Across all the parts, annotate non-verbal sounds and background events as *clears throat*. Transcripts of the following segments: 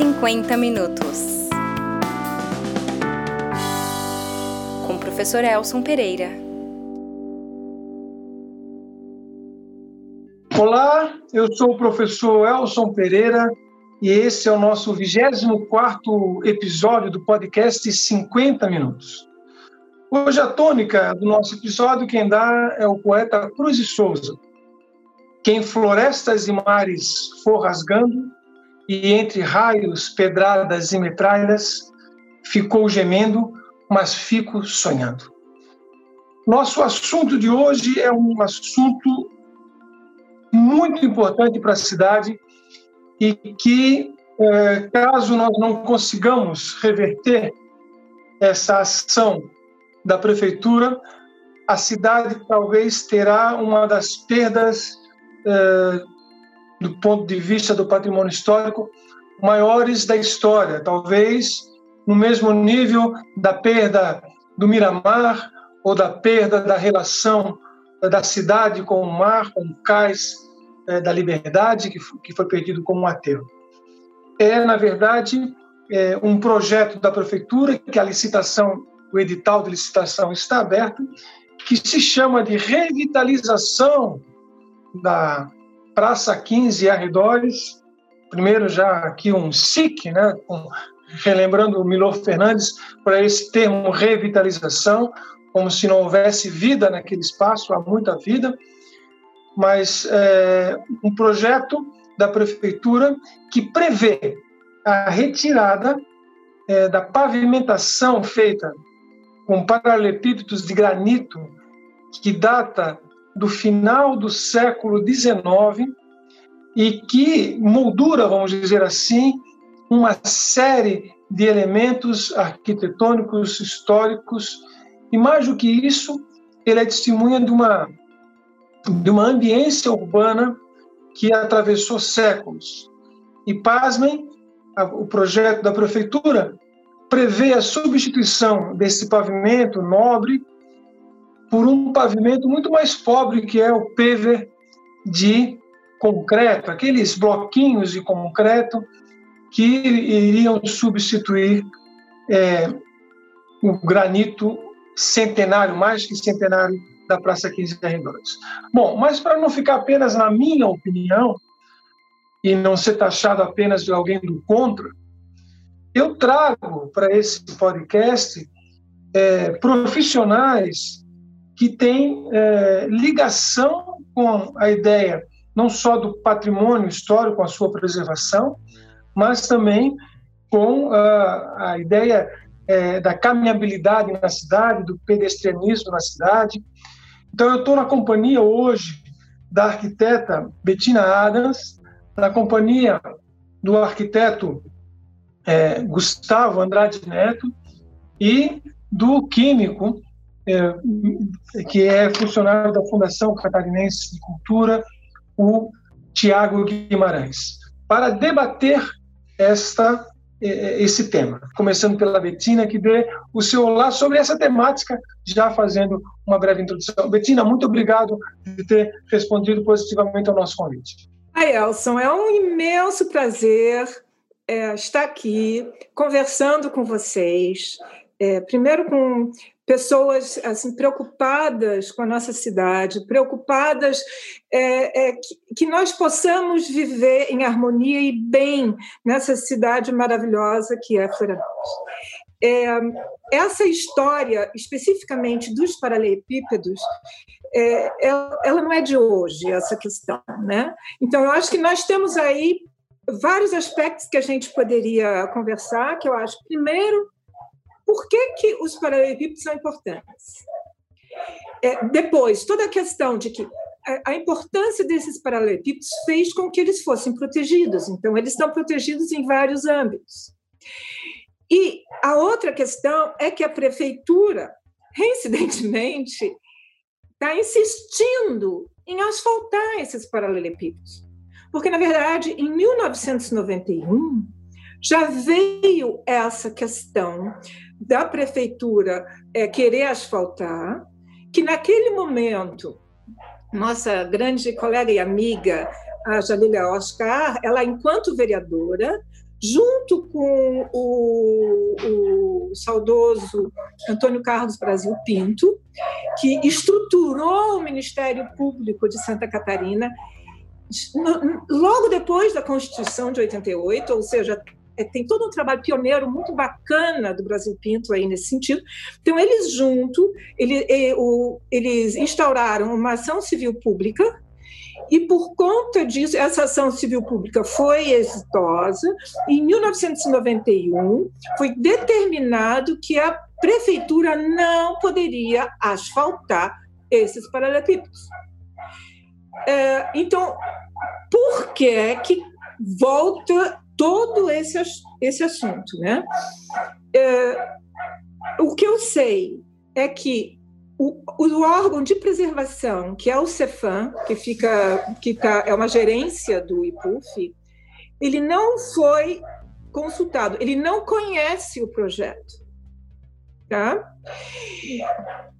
50 minutos. Com o professor Elson Pereira. Olá, eu sou o professor Elson Pereira e esse é o nosso 24 episódio do podcast 50 minutos. Hoje a tônica do nosso episódio quem dá é o poeta Cruz de Souza. Quem florestas e mares for rasgando, e entre raios, pedradas e metralhas, ficou gemendo, mas fico sonhando. Nosso assunto de hoje é um assunto muito importante para a cidade e que, é, caso nós não consigamos reverter essa ação da prefeitura, a cidade talvez terá uma das perdas é, do ponto de vista do patrimônio histórico, maiores da história, talvez no mesmo nível da perda do Miramar ou da perda da relação da cidade com o mar, com o cais é, da liberdade, que foi perdido como um aterro. É, na verdade, é, um projeto da prefeitura, que a licitação, o edital de licitação está aberto, que se chama de revitalização da, Praça 15 e arredores. Primeiro, já aqui um SIC, né, relembrando o Milor Fernandes, para esse termo revitalização, como se não houvesse vida naquele espaço, há muita vida, mas é, um projeto da prefeitura que prevê a retirada é, da pavimentação feita com paralelepípedos de granito que data do final do século XIX e que moldura, vamos dizer assim, uma série de elementos arquitetônicos, históricos, e mais do que isso, ele é testemunha de uma, de uma ambiência urbana que atravessou séculos. E, pasmem, o projeto da prefeitura prevê a substituição desse pavimento nobre por um pavimento muito mais pobre, que é o PV de concreto, aqueles bloquinhos de concreto que iriam substituir é, o granito centenário, mais que centenário, da Praça 15 de Arredores. Bom, mas para não ficar apenas na minha opinião, e não ser taxado apenas de alguém do contra, eu trago para esse podcast é, profissionais que tem é, ligação com a ideia não só do patrimônio histórico, com a sua preservação, mas também com a, a ideia é, da caminhabilidade na cidade, do pedestrianismo na cidade. Então, eu estou na companhia hoje da arquiteta Bettina Adams, na companhia do arquiteto é, Gustavo Andrade Neto e do químico é, que é funcionário da Fundação Catarinense de Cultura, o Tiago Guimarães, para debater esta é, é, esse tema. Começando pela Betina, que dê o seu olá sobre essa temática, já fazendo uma breve introdução. Betina, muito obrigado por ter respondido positivamente ao nosso convite. Ai, Elson, é um imenso prazer é, estar aqui conversando com vocês. É, primeiro com pessoas assim preocupadas com a nossa cidade, preocupadas é, é, que, que, nós possamos viver em harmonia e bem nessa cidade maravilhosa que é Florianópolis. É, essa história, especificamente dos paralelepípedos, é, ela, ela não é de hoje, essa questão. Né? Então, eu acho que nós temos aí vários aspectos que a gente poderia conversar, que eu acho, primeiro, por que, que os paralelepípedos são importantes? É, depois, toda a questão de que a importância desses paralelepípedos fez com que eles fossem protegidos. Então, eles estão protegidos em vários âmbitos. E a outra questão é que a prefeitura, reincidentemente, está insistindo em asfaltar esses paralelepípedos. Porque, na verdade, em 1991, já veio essa questão da prefeitura é, querer asfaltar, que naquele momento, nossa grande colega e amiga, a Jalília Oscar, ela, enquanto vereadora, junto com o, o saudoso Antônio Carlos Brasil Pinto, que estruturou o Ministério Público de Santa Catarina logo depois da Constituição de 88, ou seja, é, tem todo um trabalho pioneiro muito bacana do Brasil Pinto aí nesse sentido. Então, eles junto, ele, eles instauraram uma ação civil pública e por conta disso, essa ação civil pública foi exitosa. Em 1991, foi determinado que a prefeitura não poderia asfaltar esses paralelepípedos. É, então, por que que volta todo esse, esse assunto, né? É, o que eu sei é que o, o, órgão de preservação, que é o Cefam, que fica, que tá, é uma gerência do IPUF, ele não foi consultado, ele não conhece o projeto. Tá?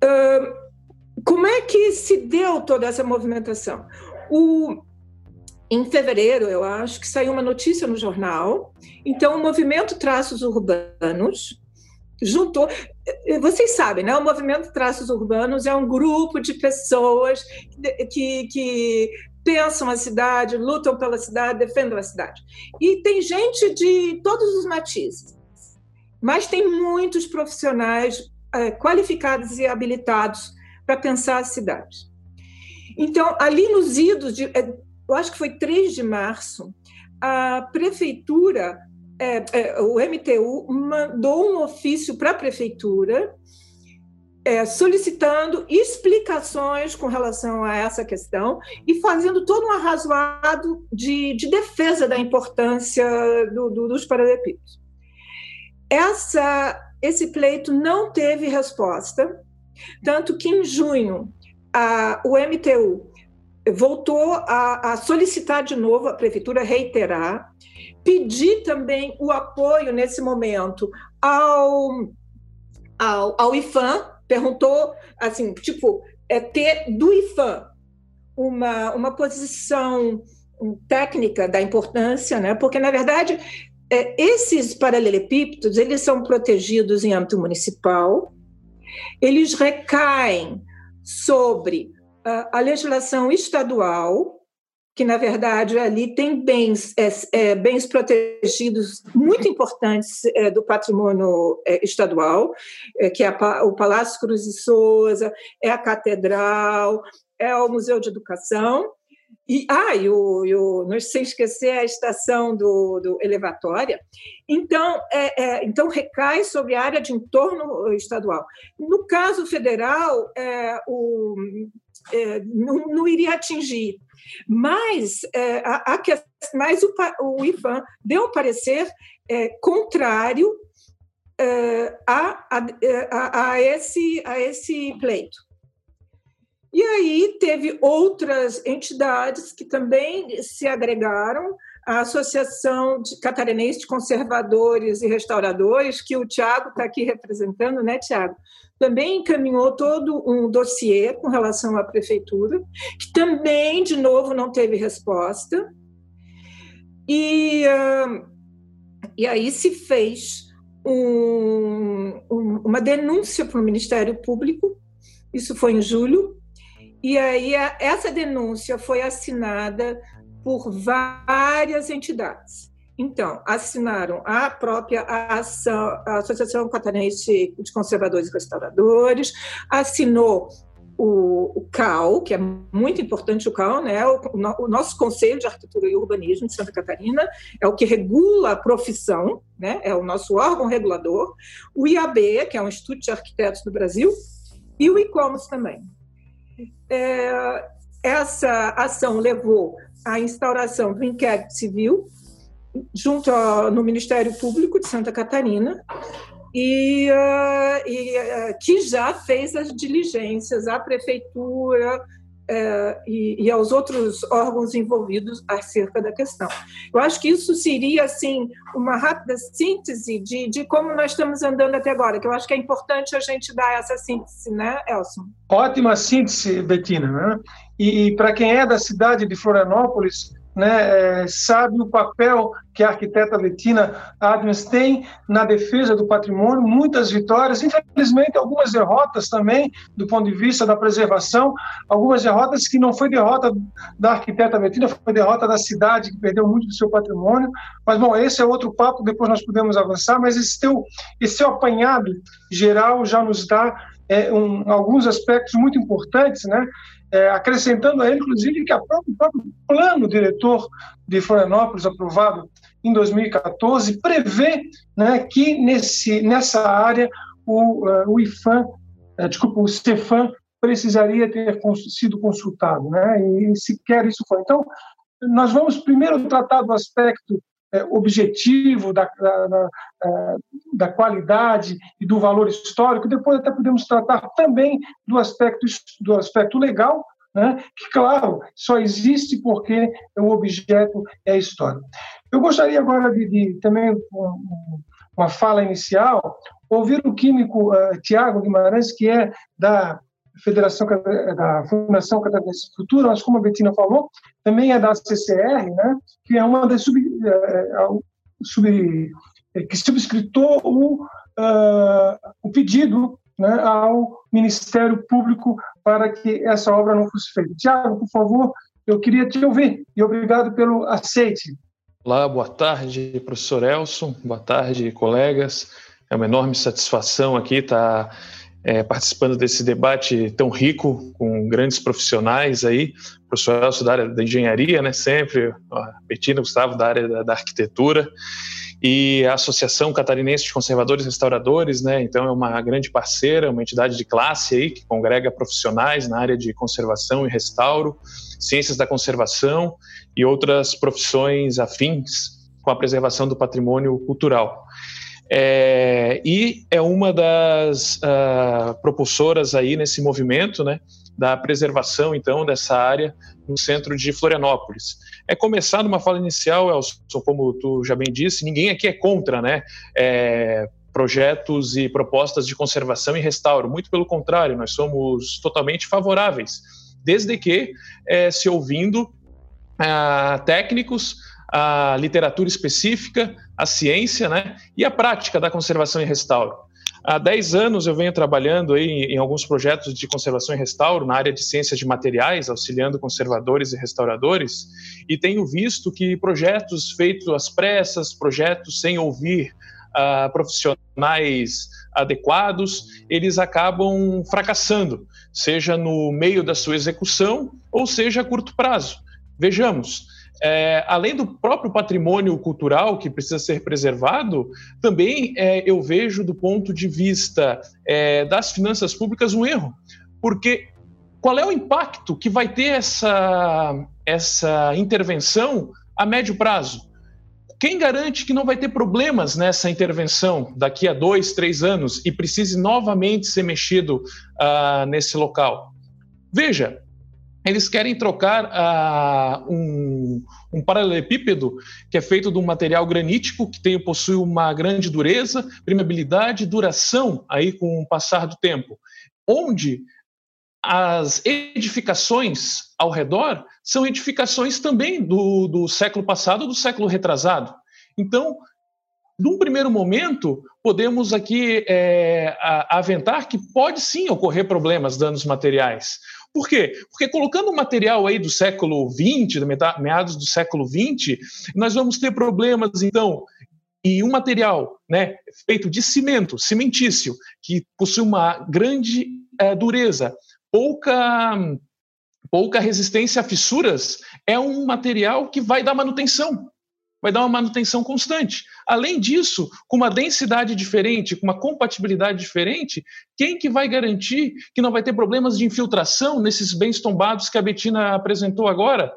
Uh, como é que se deu toda essa movimentação? O, em fevereiro, eu acho que saiu uma notícia no jornal. Então, o movimento Traços Urbanos juntou. Vocês sabem, né? O movimento Traços Urbanos é um grupo de pessoas que, que pensam a cidade, lutam pela cidade, defendem a cidade. E tem gente de todos os matizes, mas tem muitos profissionais é, qualificados e habilitados para pensar a cidade. Então, ali nos idos de, é, eu acho que foi 3 de março, a prefeitura, é, é, o MTU, mandou um ofício para a prefeitura é, solicitando explicações com relação a essa questão e fazendo todo um arrazoado de, de defesa da importância do, do, dos paralelepípedos. Essa, esse pleito não teve resposta, tanto que em junho a, o MTU voltou a, a solicitar de novo a prefeitura reiterar, pedir também o apoio nesse momento ao, ao, ao IFAM, perguntou assim, tipo, é ter do IFAM uma, uma posição técnica da importância, né? porque, na verdade, é, esses paralelepípedos eles são protegidos em âmbito municipal, eles recaem sobre a legislação estadual, que na verdade ali tem bens, é, é, bens protegidos muito importantes é, do patrimônio é, estadual, é, que é a, o Palácio Cruz e Souza, é a Catedral, é o Museu de Educação, e, ah, e o, e o, não sem esquecer a estação do, do elevatória. Então, é, é, então, recai sobre a área de entorno estadual. No caso federal, é, o, não, não, iria atingir. Mas, é, a, a, mas o, o IFAM deu um parecer é, contrário a, a, a, esse, a esse pleito. E aí teve outras entidades que também se agregaram, a Associação de Catarinense de Conservadores e Restauradores, que o Tiago está aqui representando, né, Tiago? Também encaminhou todo um dossiê com relação à prefeitura, que também, de novo, não teve resposta. E, uh, e aí se fez um, um, uma denúncia para o Ministério Público, isso foi em julho, e aí essa denúncia foi assinada por várias entidades. Então, assinaram a própria ação, a Associação Catarinense de Conservadores e Restauradores, assinou o, o, CAL, que é muito importante o CAL, né? O, o, nosso Conselho de Arquitetura e Urbanismo de Santa Catarina é o que regula a profissão, né? é o nosso órgão regulador, o IAB, que é o Instituto de Arquitetos do Brasil, e o ICOMOS também é, essa ação levou à instauração do inquérito civil junto ao, no Ministério Público de Santa Catarina e, uh, e uh, que já fez as diligências à prefeitura, é, e, e, aos outros órgãos envolvidos acerca da questão. Eu acho que isso seria assim uma rápida síntese de, de como nós estamos andando até agora, que eu acho que é importante a gente dar essa síntese, né, Elson? Ótima síntese, Betina. Né? E, e para quem é da cidade de Florianópolis, né, é, sabe o papel que a arquiteta Bettina Adams tem na defesa do patrimônio, muitas vitórias, infelizmente algumas derrotas também do ponto de vista da preservação, algumas derrotas que não foi derrota da arquiteta Bettina, foi derrota da cidade que perdeu muito do seu patrimônio, mas bom, esse é outro papo, depois nós podemos avançar, mas esse teu, esse teu apanhado geral já nos dá é, um, alguns aspectos muito importantes, né? É, acrescentando a ele, inclusive, que a próprio, o próprio plano diretor de Florianópolis, aprovado em 2014, prevê né, que nesse, nessa área o, uh, o IFAM, uh, desculpa, o CEFAM precisaria ter sido consultado, né, e sequer isso foi. Então, nós vamos primeiro tratar do aspecto objetivo da, da, é, da, qualidade e do valor histórico. Depois até podemos tratar também do aspecto do aspecto legal, né? que claro só existe porque o objeto é a história. Eu gostaria agora de, de também uma fala inicial ouvir o químico uh, Tiago Guimarães que é da Federação da Fundação Catarinense Futura, mas como a Betina falou, também é da CCR, né, que é uma das sub, é, é, sub é, que subscritou o, uh, o pedido né, ao Ministério Público para que essa obra não fosse feita. Tiago, por favor, eu queria te ouvir e obrigado pelo aceite. Olá, boa tarde, professor Elson, boa tarde, colegas. É uma enorme satisfação aqui estar é, participando desse debate tão rico com grandes profissionais aí, o professor Elcio da área da engenharia, né, sempre, a Betina Gustavo da área da, da, arquitetura, e a Associação Catarinense de Conservadores e Restauradores, né, então é uma grande parceira, uma entidade de classe aí, que congrega profissionais na área de conservação e restauro, ciências da conservação e outras profissões afins com a preservação do patrimônio cultural. É, e é uma das uh, propulsoras aí nesse movimento, né, da preservação, então, dessa área no centro de Florianópolis. É começar numa fala inicial, Elson, como tu já bem disse, ninguém aqui é contra, né, é, projetos e propostas de conservação e restauro, muito pelo contrário, nós somos totalmente favoráveis, desde que é, se ouvindo uh, técnicos, a literatura específica, a ciência né, e a prática da conservação e restauro. Há 10 anos eu venho trabalhando aí em alguns projetos de conservação e restauro na área de ciências de materiais, auxiliando conservadores e restauradores, e tenho visto que projetos feitos às pressas, projetos sem ouvir uh, profissionais adequados, eles acabam fracassando, seja no meio da sua execução ou seja a curto prazo. Vejamos, é, além do próprio patrimônio cultural que precisa ser preservado, também é, eu vejo do ponto de vista é, das finanças públicas um erro, porque qual é o impacto que vai ter essa, essa intervenção a médio prazo? Quem garante que não vai ter problemas nessa intervenção daqui a dois, três anos e precise novamente ser mexido uh, nesse local? Veja, eles querem trocar uh, um, um, paralelepípedo que é feito de um material granítico que tem, possui uma grande dureza, permeabilidade, duração aí com o passar do tempo, onde as edificações ao redor são edificações também do, do século passado, do século retrasado. Então, num primeiro momento, podemos aqui é, aventar que pode sim ocorrer problemas, danos materiais. Por quê? Porque colocando um material aí do século XX, meados do século XX, nós vamos ter problemas, então, e um material né, feito de cimento, cimentício, que possui uma grande é, dureza, pouca, pouca resistência a fissuras, é um material que vai dar manutenção vai dar uma manutenção constante. Além disso, com uma densidade diferente, com uma compatibilidade diferente, quem que vai garantir que não vai ter problemas de infiltração nesses bens tombados que a Betina apresentou agora?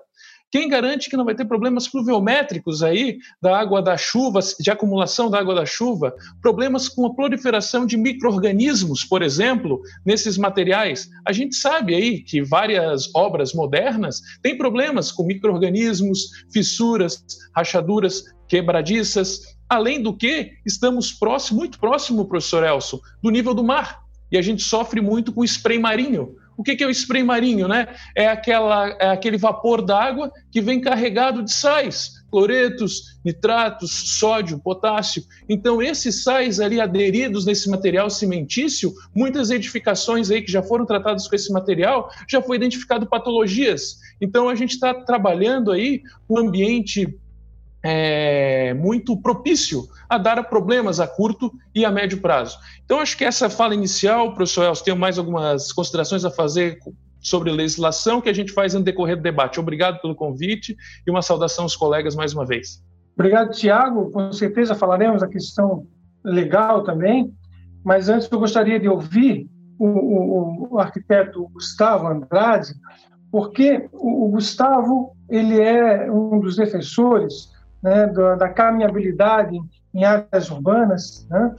Quem garante que não vai ter problemas pluviométricos aí da água da chuva, de acumulação da água da chuva? Problemas com a proliferação de micro-organismos, por exemplo, nesses materiais. A gente sabe aí que várias obras modernas têm problemas com micro-organismos, fissuras, rachaduras quebradiças. Além do que, estamos próximo, muito próximo, professor Elson, do nível do mar. E a gente sofre muito com spray marinho, O que, que é o spray marinho? Né? É, aquela, é aquele vapor d'água que vem carregado de sais, cloretos, nitratos, sódio, potássio. Então, esses sais ali aderidos nesse material cimentício, muitas edificações aí que já foram tratadas com esse material, já foi identificado patologias. Então, a gente está trabalhando aí um ambiente é, muito propício a dar problemas a curto e a médio prazo. Então, acho que essa fala inicial, professor Elcio, tenho mais algumas considerações a fazer sobre legislação que a gente faz no decorrer do debate. Obrigado pelo convite e uma saudação aos colegas mais uma vez. Obrigado, Tiago. Com certeza falaremos da questão legal também, mas antes eu gostaria de ouvir o, o, o arquiteto Gustavo Andrade, porque o, o Gustavo ele é um dos defensores né, da, da caminhabilidade em áreas urbanas, né?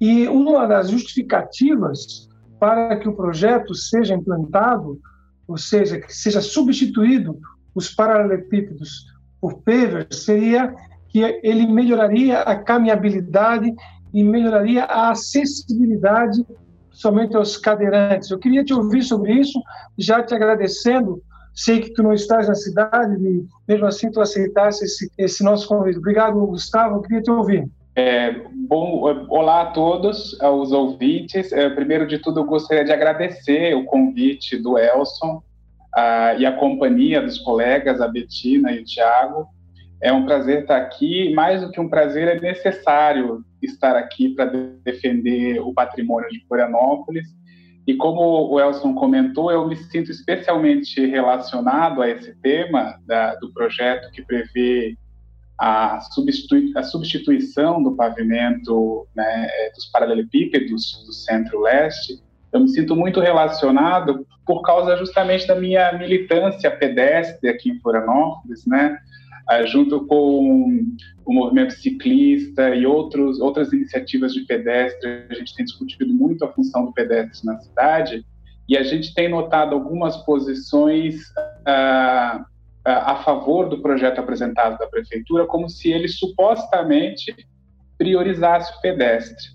e uma das justificativas para que o projeto seja implantado, ou seja, que seja substituído os paralelepípedos por pavers, seria que ele melhoraria a caminhabilidade e melhoraria a acessibilidade somente aos cadeirantes. Eu queria te ouvir sobre isso, já te agradecendo Sei que tu não estás na cidade e mesmo assim tu aceitasse esse, esse nosso convite. Obrigado, Gustavo. Eu queria te ouvir. É, bom, olá a todos, aos ouvintes. É, primeiro de tudo, eu gostaria de agradecer o convite do Elson a, e a companhia dos colegas, a Betina e o Tiago. É um prazer estar aqui. Mais do que um prazer, é necessário estar aqui para defender o patrimônio de Florianópolis e como o Elson comentou, eu me sinto especialmente relacionado a esse tema da, do projeto que prevê a, substitui, a substituição do pavimento né, é, dos paralelepípedos do centro-leste. Eu me sinto muito relacionado por causa justamente da minha militância pedestre aqui em Florianópolis, né? Ah, junto com o movimento ciclista e outros, outras iniciativas de pedestre, a gente tem discutido muito a função do pedestre na cidade e a gente tem notado algumas posições uh, a favor do projeto apresentado da prefeitura, como se ele supostamente priorizasse o pedestre.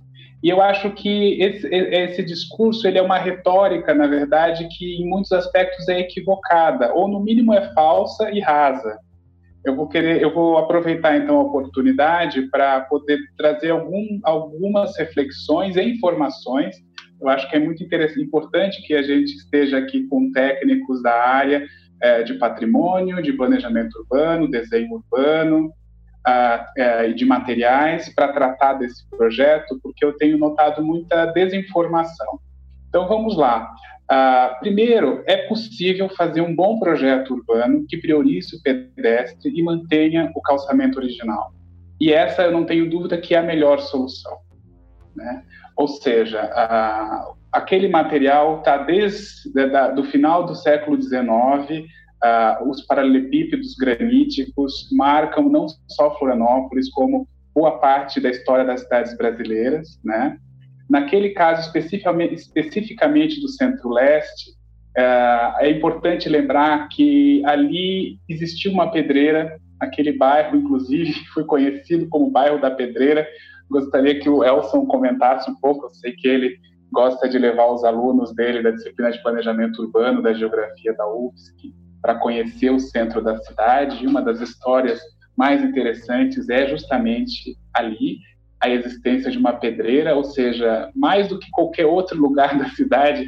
E eu acho que esse, esse, discurso ele é uma retórica, na verdade, que em muitos aspectos é equivocada, ou no mínimo é falsa e rasa eu vou querer, eu vou aproveitar então a oportunidade para poder trazer algum, algumas reflexões e informações. Eu acho que é muito importante que a gente esteja aqui com técnicos da área é, de patrimônio, de planejamento urbano, desenho urbano é, e de materiais para tratar desse projeto, porque eu tenho notado muita desinformação. Então vamos lá. Uh, primeiro, é possível fazer um bom projeto urbano que priorize o pedestre e mantenha o calçamento original. E essa eu não tenho dúvida que é a melhor solução. Né? Ou seja, aquele material está desde da, do final do século XIX, ah, os paralelepípedos graníticos marcam não só Florianópolis, como boa parte da história das cidades brasileiras, né? Naquele caso especificamente, especificamente do Centro-Leste, é, é importante lembrar que ali existia uma pedreira, aquele bairro, inclusive, *laughs* foi conhecido como bairro da Pedreira. Gostaria que o Elson comentasse um pouco, eu sei que ele gosta de levar os alunos dele da disciplina de planejamento urbano, da geografia da UFSC, para conhecer o centro da cidade. E uma das histórias mais interessantes é justamente ali a existência de uma pedreira, ou seja, mais do que qualquer outro lugar da cidade,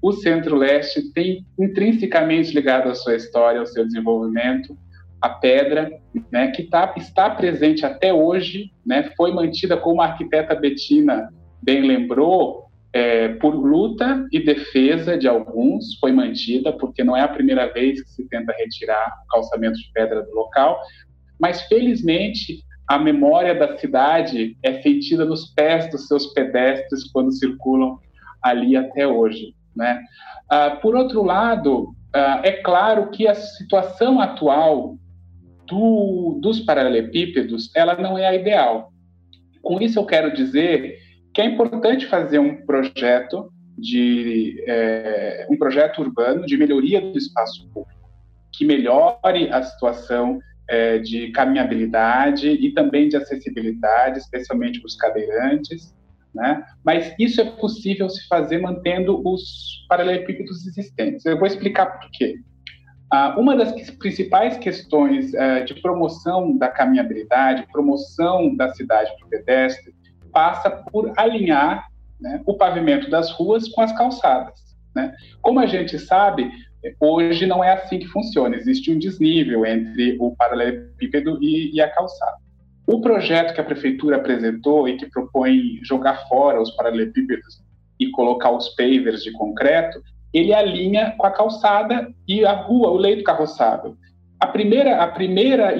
o Centro-Leste tem intrinsecamente ligado à sua história, ao seu desenvolvimento, a pedra, né, que tá, está presente até hoje, né, foi mantida como a arquiteta Bettina bem lembrou, é, por luta e defesa de alguns, foi mantida, porque não é a primeira vez que se tenta retirar o calçamento de pedra do local, mas felizmente a memória da cidade é sentida nos pés dos seus pedestres quando circulam ali até hoje. Né? Uh, por outro lado, uh, é claro que a situação atual do, dos paralelepípedos ela não é a ideal. Com isso, eu quero dizer que é importante fazer um projeto de é, um projeto urbano de melhoria do espaço público que melhore a situação é, de caminhabilidade e também de acessibilidade, especialmente para os cadeirantes, né? Mas isso é possível se fazer mantendo os paralelepípedos existentes. Eu vou explicar por quê. Uh, uma das principais questões uh, de promoção da caminhabilidade, promoção da cidade para o pedestre, passa por alinhar né, o pavimento das ruas com as calçadas. Né? Como a gente sabe, hoje não é assim que funciona, existe um desnível entre o paralelepípedo e, e a calçada. O projeto que a prefeitura apresentou e que propõe jogar fora os paralelepípedos e colocar os pavers de concreto, ele alinha com a calçada e a rua, o leito carroçável. A primeira, a primeira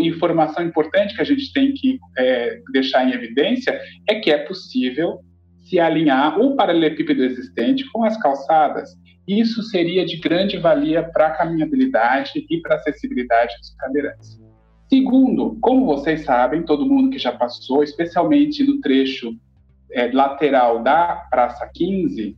informação importante que a gente tem que é, deixar em evidência é que é possível se alinhar o paralelepípedo existente com as calçadas. Isso seria de grande valia para a caminhabilidade e para a acessibilidade dos cadeirantes. Segundo, como vocês sabem, todo mundo que já passou, especialmente no trecho é, lateral da Praça 15,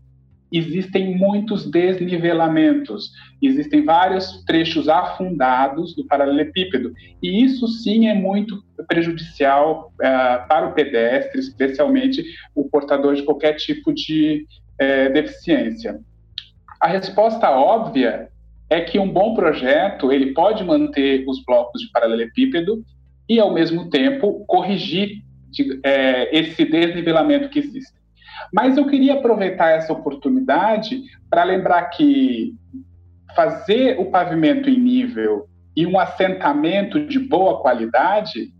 existem muitos desnivelamentos, existem vários trechos afundados do paralelepípedo, e isso sim é muito prejudicial uh, para o pedestre, especialmente o portador de qualquer tipo de uh, deficiência. A resposta óbvia é que um bom projeto ele pode manter os blocos de paralelepípedo e, ao mesmo tempo, corrigir de, é, esse desnivelamento que existe. Mas eu queria aproveitar essa oportunidade para lembrar que fazer o pavimento em nível e um assentamento de boa qualidade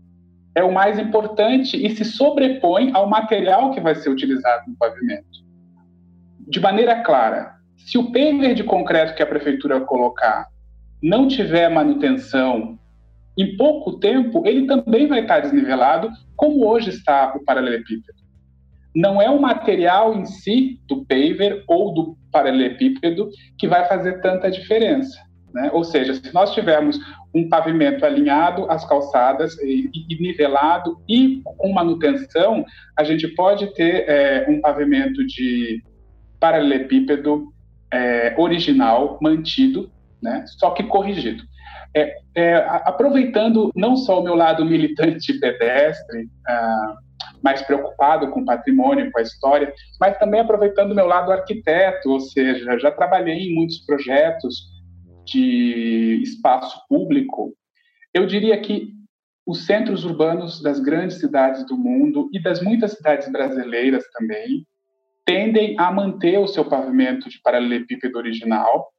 é o mais importante e se sobrepõe ao material que vai ser utilizado no pavimento. De maneira clara, se o paver de concreto que a prefeitura colocar não tiver manutenção, em pouco tempo ele também vai estar desnivelado, como hoje está o paralelepípedo. Não é o material em si do paver ou do paralelepípedo que vai fazer tanta diferença. Né? Ou seja, se nós tivermos um pavimento alinhado às calçadas e, e nivelado e com manutenção, a gente pode ter é, um pavimento de paralelepípedo é, original, mantido, né, só que corrigido. É, é, aproveitando não só o meu lado militante pedestre, ah, mais preocupado com o patrimônio, com a história, mas também aproveitando o meu lado arquiteto, ou seja, já trabalhei em muitos projetos de espaço público. Eu diria que os centros urbanos das grandes cidades do mundo e das muitas cidades brasileiras também tendem a manter o seu pavimento de paralelepípedo original,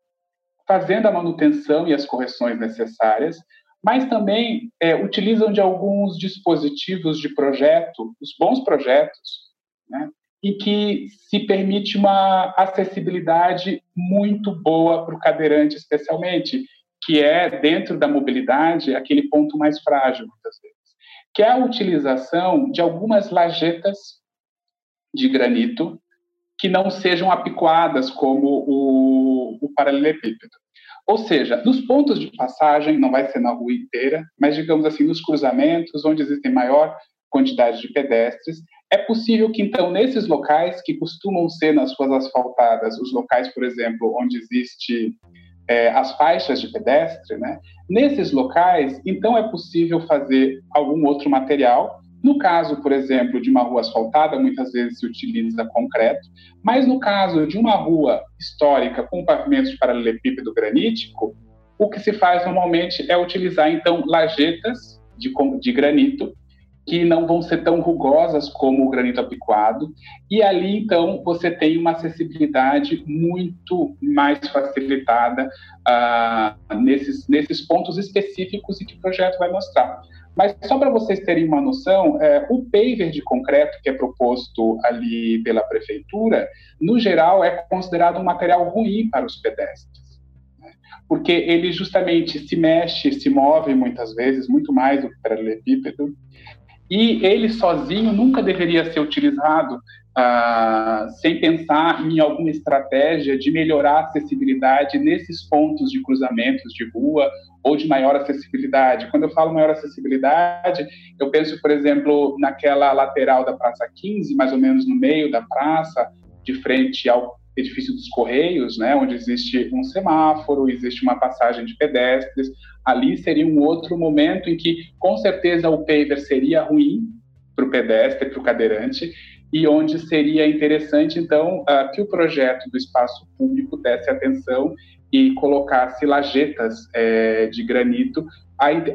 fazendo a manutenção e as correções necessárias, mas também é, utilizam de alguns dispositivos de projeto, os bons projetos, né, em que se permite uma acessibilidade muito boa para o cadeirante, especialmente, que é, dentro da mobilidade, aquele ponto mais frágil, muitas vezes, que é a utilização de algumas lajetas de granito que não sejam apicoadas como o, o paralelepípedo. Ou seja, nos pontos de passagem, não vai ser na rua inteira, mas digamos assim, nos cruzamentos, onde existem maior quantidade de pedestres, é possível que então nesses locais que costumam ser nas ruas asfaltadas, os locais, por exemplo, onde existe é, as faixas de pedestre, né? Nesses locais, então é possível fazer algum outro material no caso, por exemplo, de uma rua asfaltada, muitas vezes se utiliza concreto, mas no caso de uma rua histórica com pavimento de paralelepípedo granítico, o que se faz normalmente é utilizar, então, lajetas de, de granito, que não vão ser tão rugosas como o granito apicoado, e ali, então, você tem uma acessibilidade muito mais facilitada uh, nesses, nesses pontos específicos e que o projeto vai mostrar. Mas só para vocês terem uma noção, é, o paver de concreto que é proposto ali pela prefeitura, no geral, é considerado um material ruim para os pedestres. Né? Porque ele justamente se mexe, se move muitas vezes, muito mais do que o paralelepípedo, e ele sozinho nunca deveria ser utilizado ah, sem pensar em alguma estratégia de melhorar a acessibilidade nesses pontos de cruzamentos de rua ou de maior acessibilidade. Quando eu falo maior acessibilidade, eu penso, por exemplo, naquela lateral da Praça 15, mais ou menos no meio da praça, de frente ao edifício dos Correios, né, onde existe um semáforo, existe uma passagem de pedestres. Ali seria um outro momento em que, com certeza, o paver seria ruim para o pedestre, para o cadeirante, e onde seria interessante, então, uh, que o projeto do espaço público desse atenção e colocasse lajetas é, de granito.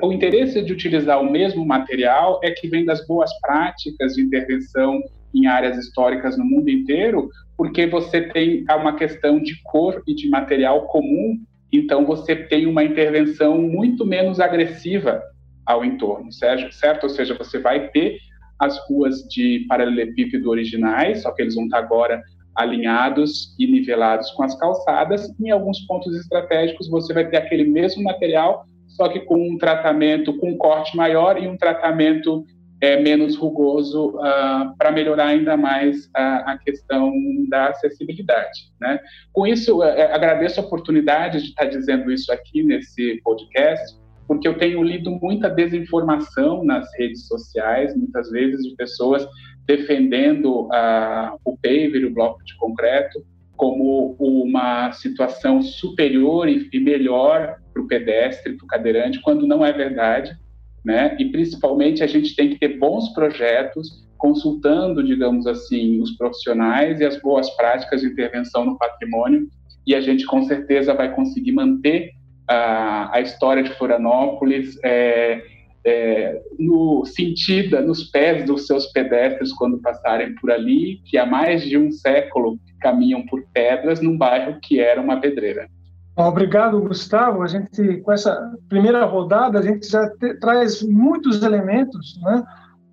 o interesse de utilizar o mesmo material é que vem das boas práticas de intervenção em áreas históricas no mundo inteiro, porque você tem uma questão de cor e de material comum, então você tem uma intervenção muito menos agressiva ao entorno, certo? Ou seja, você vai ter as ruas de paralelepípedo originais, só que eles vão estar agora alinhados e nivelados com as calçadas. Em alguns pontos estratégicos, você vai ter aquele mesmo material, só que com um tratamento com um corte maior e um tratamento é, menos rugoso uh, para melhorar ainda mais a, a, questão da acessibilidade. Né? Com isso, é, agradeço a oportunidade de estar dizendo isso aqui nesse podcast, porque eu tenho lido muita desinformação nas redes sociais, muitas vezes de pessoas defendendo uh, o paver, o bloco de concreto, como uma situação superior e, e melhor para o pedestre, para o cadeirante, quando não é verdade, né? E principalmente a gente tem que ter bons projetos, consultando, digamos assim, os profissionais e as boas práticas de intervenção no patrimônio, e a gente com certeza vai conseguir manter a, a história de Florianópolis é, é, no sentida nos pés dos seus pedestres quando passarem por ali, que há mais de um século caminham por pedras num bairro que era uma pedreira. Obrigado, Gustavo. A gente, com essa primeira rodada, a gente já te, traz muitos elementos né,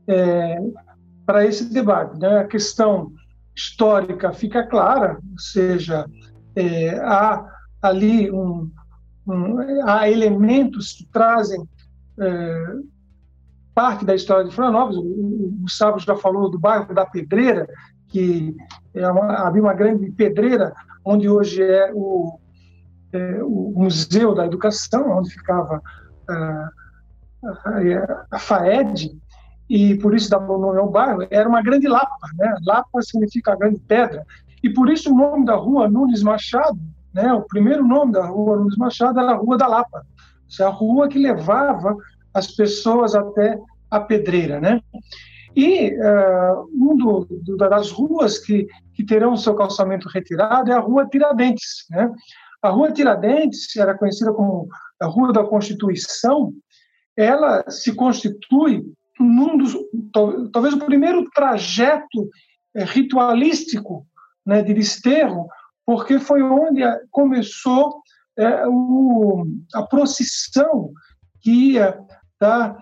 é, para esse debate. Né? A questão histórica fica clara, ou seja, é, há ali um, há elementos que trazem é, parte da história de Florianópolis. O, Gustavo já falou do bairro da Pedreira, que é uma, havia uma grande pedreira, onde hoje é o, é, o Museu da Educação, onde ficava a, a, a FAED, e por isso dava o nome ao bairro, era uma grande lapa. Né? Lapa significa grande pedra. E por isso o nome da rua Nunes Machado né? O primeiro nome da rua Nunes Machado era a Rua da Lapa, é a rua que levava as pessoas até a pedreira. Né? E uh, um do, do, das ruas que, que terão seu calçamento retirado é a Rua Tiradentes. Né? A Rua Tiradentes era conhecida como a Rua da Constituição, ela se constitui num dos, talvez o primeiro trajeto eh, ritualístico né, de desterro porque foi onde começou é, o, a procissão que ia da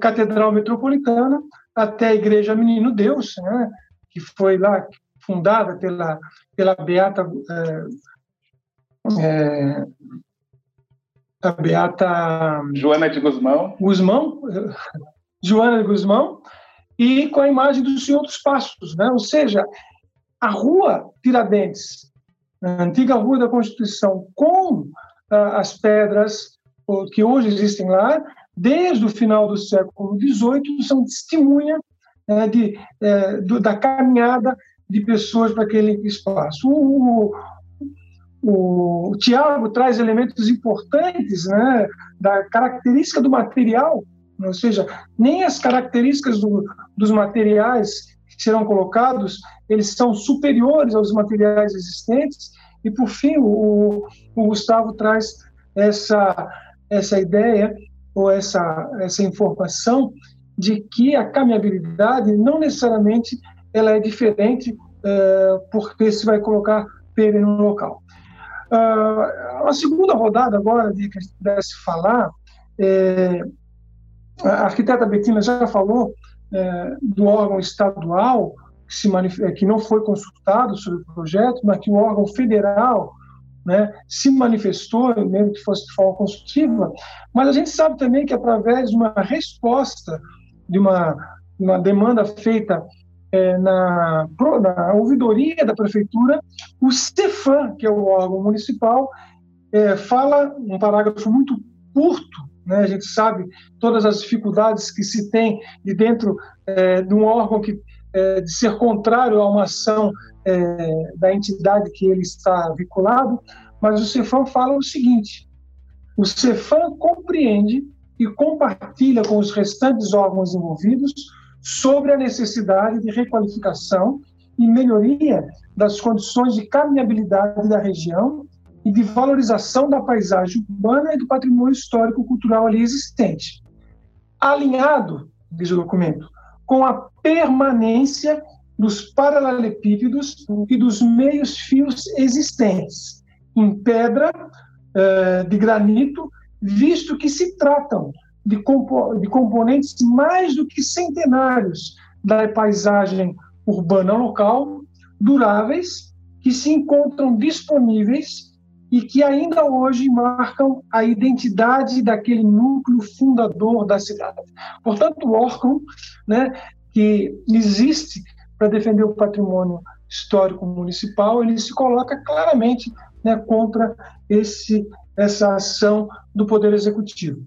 Catedral Metropolitana até a Igreja Menino Deus, né, que foi lá fundada pela, pela Beata. É, é, a Beata. Joana de Guzmão. Guzmão, *laughs* Joana de Guzmão, e com a imagem do Senhor dos Passos. Né? Ou seja, a rua Tiradentes na antiga Rua da Constituição, com ah, as pedras que hoje existem lá, desde o final do século XVIII, são testemunha né, de, é, do, da caminhada de pessoas para aquele espaço. O, o, o Tiago traz elementos importantes né, da característica do material, ou seja, nem as características do, dos materiais serão colocados, eles são superiores aos materiais existentes. E, por fim, o, o Gustavo traz essa, essa ideia ou essa, essa informação de que a caminhabilidade não necessariamente ela é diferente uh, porque se vai colocar PV no local. Uh, a segunda rodada agora, de que a gente pudesse falar, é, a arquiteta Betina já falou é, do órgão estadual que, se que não foi consultado sobre o projeto, mas que o órgão federal né, se manifestou, mesmo que fosse de forma consultiva, mas a gente sabe também que através de uma resposta de uma, uma demanda feita é, na, na ouvidoria da prefeitura, o CEFAM, que é o órgão municipal, é, fala um parágrafo muito curto né? A gente sabe todas as dificuldades que se tem de dentro é, de um órgão que é, de ser contrário a uma ação é, da entidade que ele está vinculado, mas o Cefam fala o seguinte: o Cefam compreende e compartilha com os restantes órgãos envolvidos sobre a necessidade de requalificação e melhoria das condições de caminhabilidade da região e de valorização da paisagem urbana e do patrimônio histórico-cultural ali existente. Alinhado, diz o documento, com a permanência dos paralelepípedos e dos meios fios existentes, em pedra, eh, de granito, visto que se tratam de, de componentes mais do que centenários da paisagem urbana local, duráveis, que se encontram disponíveis e que ainda hoje marcam a identidade daquele núcleo fundador da cidade. Portanto, o órgão né, que existe para defender o patrimônio histórico municipal, ele se coloca claramente né, contra esse, essa ação do Poder Executivo.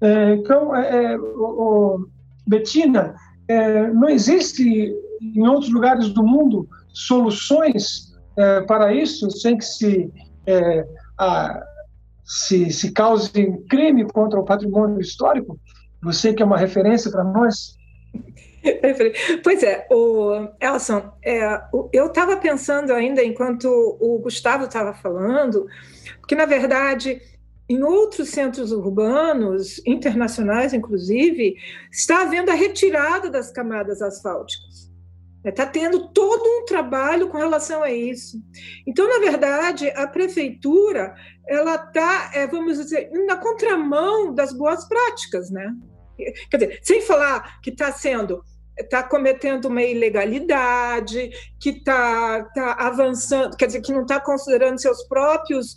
É, então, é, é o, o, Betina, é, não existe em outros lugares do mundo soluções é, para isso sem que se, é, a, se, se cause crime contra o patrimônio histórico? Você que é uma referência para nós. *laughs* Pois é, o Elson, é, eu estava pensando ainda enquanto o Gustavo estava falando, que na verdade em outros centros urbanos, internacionais inclusive, está havendo a retirada das camadas asfálticas. Está tendo todo um trabalho com relação a isso. Então, na verdade, a prefeitura ela está, é, vamos dizer, na contramão das boas práticas, né? Quer dizer, sem falar que está sendo está cometendo uma ilegalidade, que está tá avançando, quer dizer, que não está considerando seus próprios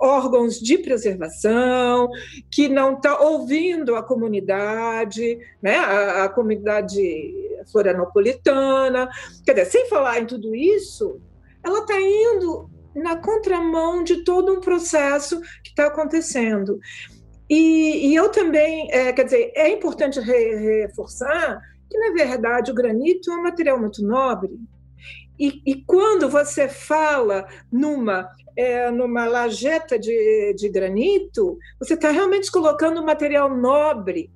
órgãos de preservação, que não está ouvindo a comunidade, né, a, a, comunidade florianopolitana. Quer dizer, sem falar em tudo isso, ela está indo na contramão de todo um processo que está acontecendo. E, e, eu também, é, quer dizer, é importante re, reforçar que, na verdade, o granito é um material muito nobre. E, e quando você fala numa, é, numa lajeta de, de granito, você está realmente colocando um material nobre,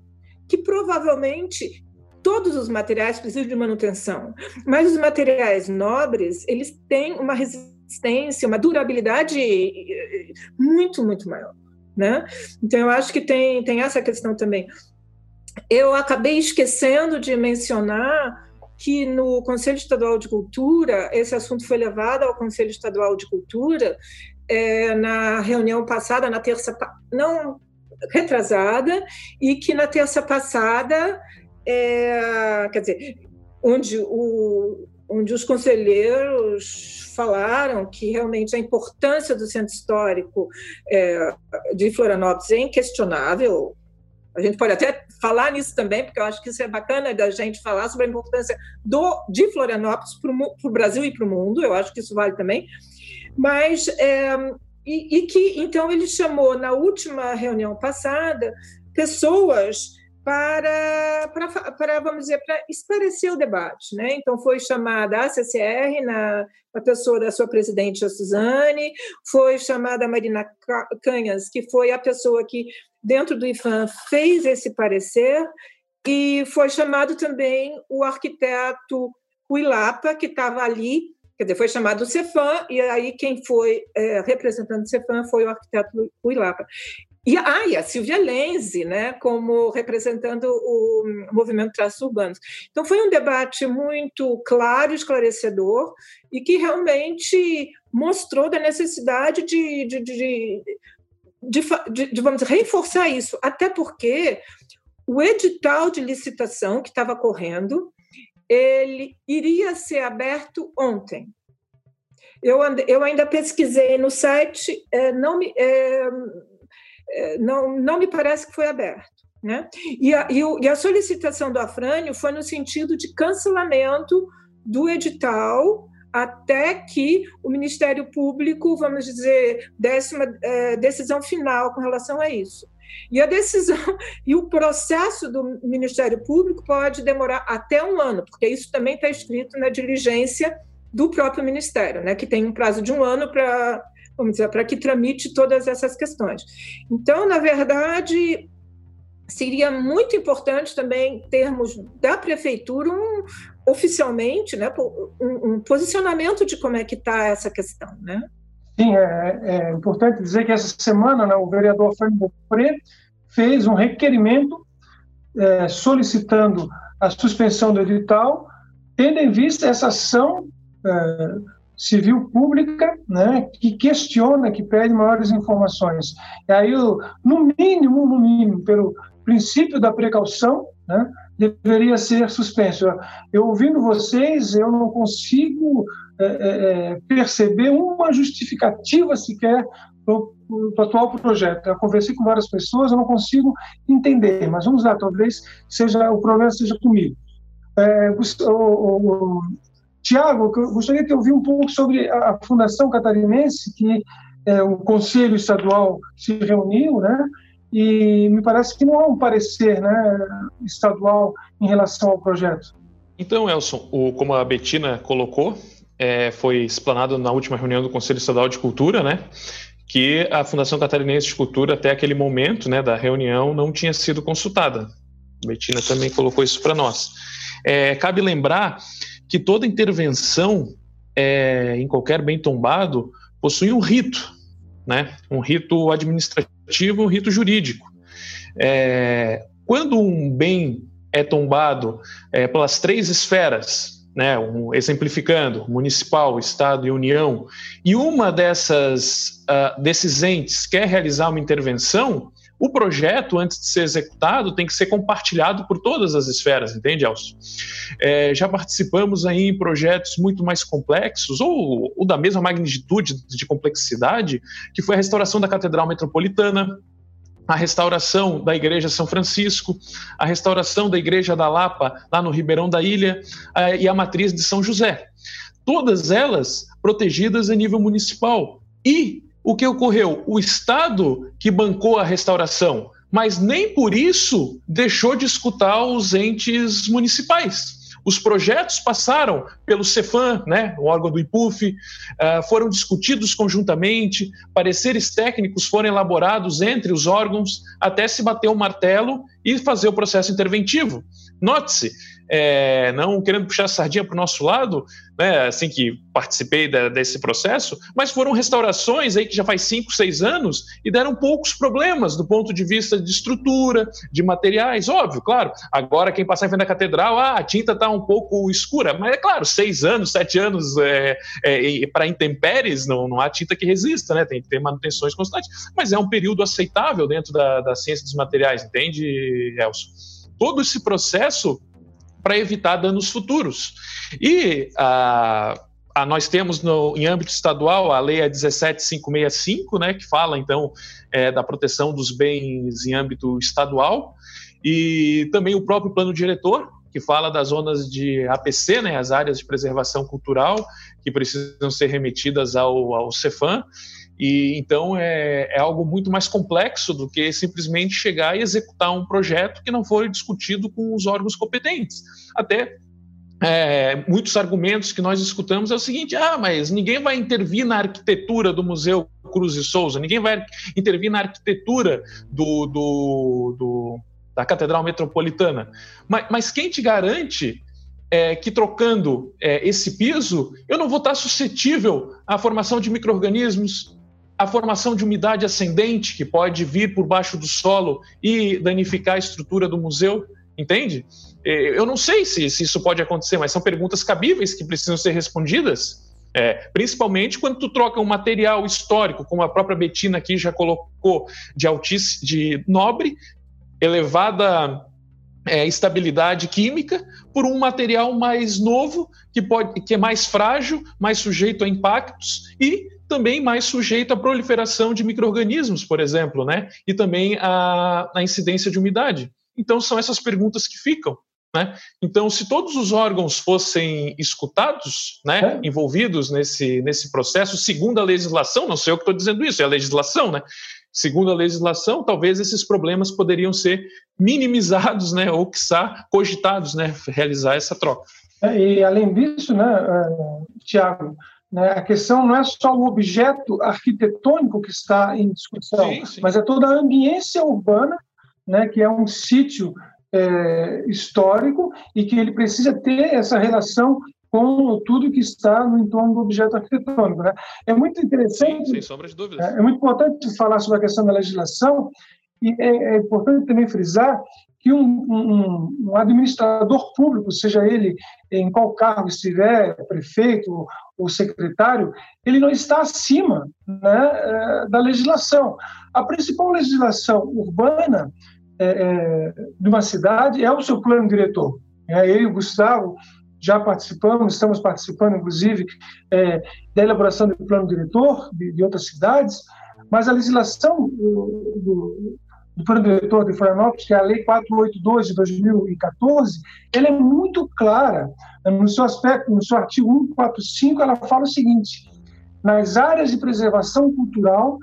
que provavelmente todos os materiais precisam de manutenção, mas os materiais nobres, eles têm uma resistência, uma durabilidade muito, muito maior. Né? Então, eu acho que tem, tem essa questão também. Eu acabei esquecendo de mencionar que no Conselho Estadual de Cultura, esse assunto foi levado ao Conselho Estadual de Cultura é, na reunião passada, na terça, não retrasada, e que na terça passada, é, quer dizer, onde, o, onde os conselheiros falaram que realmente a importância do centro histórico é, de Florianópolis é inquestionável, a gente pode até falar nisso também, porque eu acho que isso é bacana da gente falar sobre a importância do, de Florianópolis para o Brasil e para o mundo, eu acho que isso vale também. Mas, é, e, e que então ele chamou na última reunião passada pessoas para, para, para, vamos dizer, para esclarecer o debate. Né? Então, foi chamada a CCR, na, na pessoa da sua presidente, a Suzane, foi chamada a Marina Canhas, que foi a pessoa que dentro do IFAM, fez esse parecer, e foi chamado também o arquiteto Huilapa, que estava ali, quer dizer, foi chamado o Cefam, e aí quem foi é, representando o Cefam foi o arquiteto Huilapa. E, ah, e a Silvia Lenze, né, como representando o movimento Traços Urbanos. Então, foi um debate muito claro, esclarecedor, e que realmente mostrou da necessidade de, de, de, de, de, de vamos dizer, reforçar isso, até porque o edital de licitação que estava correndo, ele iria ser aberto ontem. Eu, eu ainda pesquisei no site, é, não, me, é, é, não, não me parece que foi aberto. Né? E, a, e, o, e a solicitação do Afrânio foi no sentido de cancelamento do edital até que o Ministério Público, vamos dizer, desse uma é, decisão final com relação a isso. E a decisão *laughs* e o processo do Ministério Público pode demorar até um ano, porque isso também está escrito na diligência do próprio Ministério, né, que tem um prazo de um ano para, vamos dizer, para que tramite todas essas questões. Então, na verdade, seria muito importante também termos da prefeitura um, oficialmente né, um, um, posicionamento de como é que está essa questão. Né? Sim, é, é, importante dizer que essa semana né, o vereador Fernando Bopré fez um requerimento é, solicitando a suspensão do edital, tendo em vista essa ação é, civil pública, né, que questiona, que pede maiores informações. E aí, no mínimo, no mínimo, pelo princípio da precaução, né, deveria ser suspenso. Eu ouvindo vocês, eu não consigo é, é, é perceber uma justificativa sequer para o atual projeto. Eu conversei com várias pessoas, eu não consigo entender, mas vamos lá, talvez seja o problema seja comigo. É, o, o, Tiago, eu gostaria de ouvir um pouco sobre a Fundação Catarinense, que é, o Conselho Estadual se reuniu, né? E me parece que não há um parecer né, estadual em relação ao projeto. Então, Elson, o, como a Betina colocou, é, foi explanado na última reunião do Conselho Estadual de Cultura, né? Que a Fundação Catarinense de Cultura, até aquele momento né, da reunião, não tinha sido consultada. A Betina também colocou isso para nós. É, cabe lembrar que toda intervenção é, em qualquer bem tombado possui um rito, né? um rito administrativo, um rito jurídico. É, quando um bem é tombado é, pelas três esferas, né, um, exemplificando, municipal, Estado e União, e uma dessas uh, desses entes quer realizar uma intervenção, o projeto, antes de ser executado, tem que ser compartilhado por todas as esferas, entende, Elcio? É, já participamos aí em projetos muito mais complexos, ou, ou, da mesma magnitude de complexidade, que foi a restauração da Catedral Metropolitana, a restauração da Igreja São Francisco, a restauração da Igreja da Lapa, lá no Ribeirão da Ilha, e a matriz de São José. Todas elas protegidas a nível municipal. E o que ocorreu? O Estado que bancou a restauração, mas nem por isso deixou de escutar os entes municipais. Os projetos passaram pelo Cefam, né, o órgão do IPUF, uh, foram discutidos conjuntamente, pareceres técnicos foram elaborados entre os órgãos até se bater o martelo e fazer o processo interventivo. Note-se, é, não querendo puxar a sardinha para o nosso lado, né, assim que participei desse processo, mas foram restaurações aí que já faz cinco, seis anos e deram poucos problemas do ponto de vista de estrutura, de materiais, óbvio, claro. Agora quem passar em frente da catedral, ah, a tinta está um pouco escura, mas é claro, seis anos, sete anos é, é, para intempéries, não, não há tinta que resista, né? Tem que ter manutenções constantes, mas é um período aceitável dentro da, da ciência dos materiais, entende, Elcio? Todo esse processo para evitar danos futuros. E a, a, nós temos no, em âmbito estadual a Lei 17565, né, que fala então é, da proteção dos bens em âmbito estadual, e também o próprio plano diretor, que fala das zonas de APC, né, as áreas de preservação cultural, que precisam ser remetidas ao, ao Cefam. E então é, é, algo muito mais complexo do que simplesmente chegar e executar um projeto que não foi discutido com os órgãos competentes. Até é, muitos argumentos que nós escutamos é o seguinte: ah, mas ninguém vai intervir na arquitetura do Museu Cruz e Souza, ninguém vai intervir na arquitetura do, do, do da Catedral Metropolitana. Mas, mas quem te garante é, que trocando é, esse piso, eu não vou estar suscetível à formação de micro-organismos, a formação de umidade ascendente que pode vir por baixo do solo e danificar a estrutura do museu, entende? É, eu não sei se, se isso pode acontecer, mas são perguntas cabíveis que precisam ser respondidas. É, principalmente quando tu troca um material histórico, como a própria Betina aqui já colocou, de altíssimo, de nobre, elevada é, estabilidade química, por um material mais novo, que, pode, que é mais frágil, mais sujeito a impactos e também mais sujeito à proliferação de micro-organismos, por exemplo, né? E também a, a incidência de umidade. Então, são essas perguntas que ficam. Né? Então, se todos os órgãos fossem escutados, né, é. envolvidos nesse, nesse processo, segundo a legislação, não sei eu que estou dizendo isso, é a legislação, né? Segundo a legislação, talvez esses problemas poderiam ser minimizados, né, ou, quiçá, cogitados, né, realizar essa troca. É, e, além disso, né, uh, Tiago, né? A questão não é só o objeto arquitetônico que está em discussão, sim, sim. mas é toda a ambiência urbana né, que é um sítio é, histórico e que ele precisa ter essa relação com tudo que está no entorno do objeto arquitetônico. Né? É muito interessante. Sem sombra de dúvidas. É, é, muito importante falar sobre a questão da legislação e é, é importante também frisar que um, um, um, administrador público, seja ele em qual cargo estiver, prefeito ou secretário, ele não está acima né, é, da legislação. A principal legislação urbana é, é, de uma cidade é o seu plano diretor. É, eu e o Gustavo já participamos, estamos participando, inclusive, é, da elaboração do plano diretor de, de, outras cidades, mas a legislação do, do, do plano diretor de Florianópolis, que é a Lei 482 de 2014, ela é muito clara. No seu aspecto, no seu artigo 145, ela fala o seguinte: nas áreas de preservação cultural,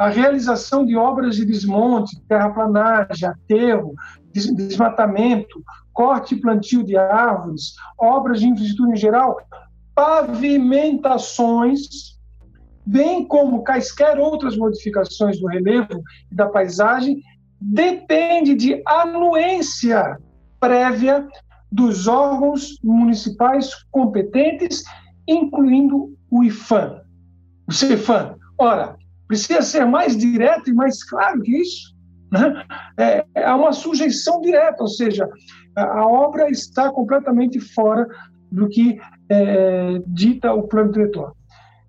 a realização de obras de desmonte, terraplanagem, aterro, desmatamento, corte e plantio de árvores, obras de infraestrutura em geral, pavimentações, bem como quaisquer outras modificações do relevo e da paisagem, depende de anuência prévia dos órgãos municipais competentes, incluindo o IFAM, o CEFAM. Ora, precisa ser mais direto e mais claro que isso. Né? É, é uma sujeição direta, ou seja, a, obra está completamente fora do que é, dita o plano diretor.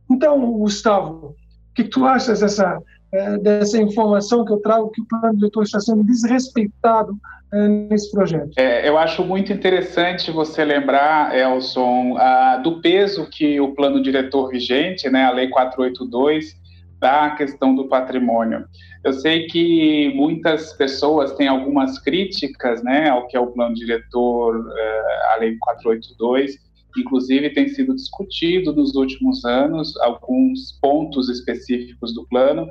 Então, Gustavo, o que tu achas dessa, é, dessa informação que eu trago que o plano diretor está sendo desrespeitado é, nesse projeto? É, eu acho muito interessante você lembrar, Elson, a, do peso que o plano diretor vigente, né, a Lei 482, à questão do patrimônio. Eu sei que muitas pessoas têm algumas críticas né, ao que é o plano diretor, eh, a Lei 482, inclusive tem sido discutido nos últimos anos alguns pontos específicos do plano,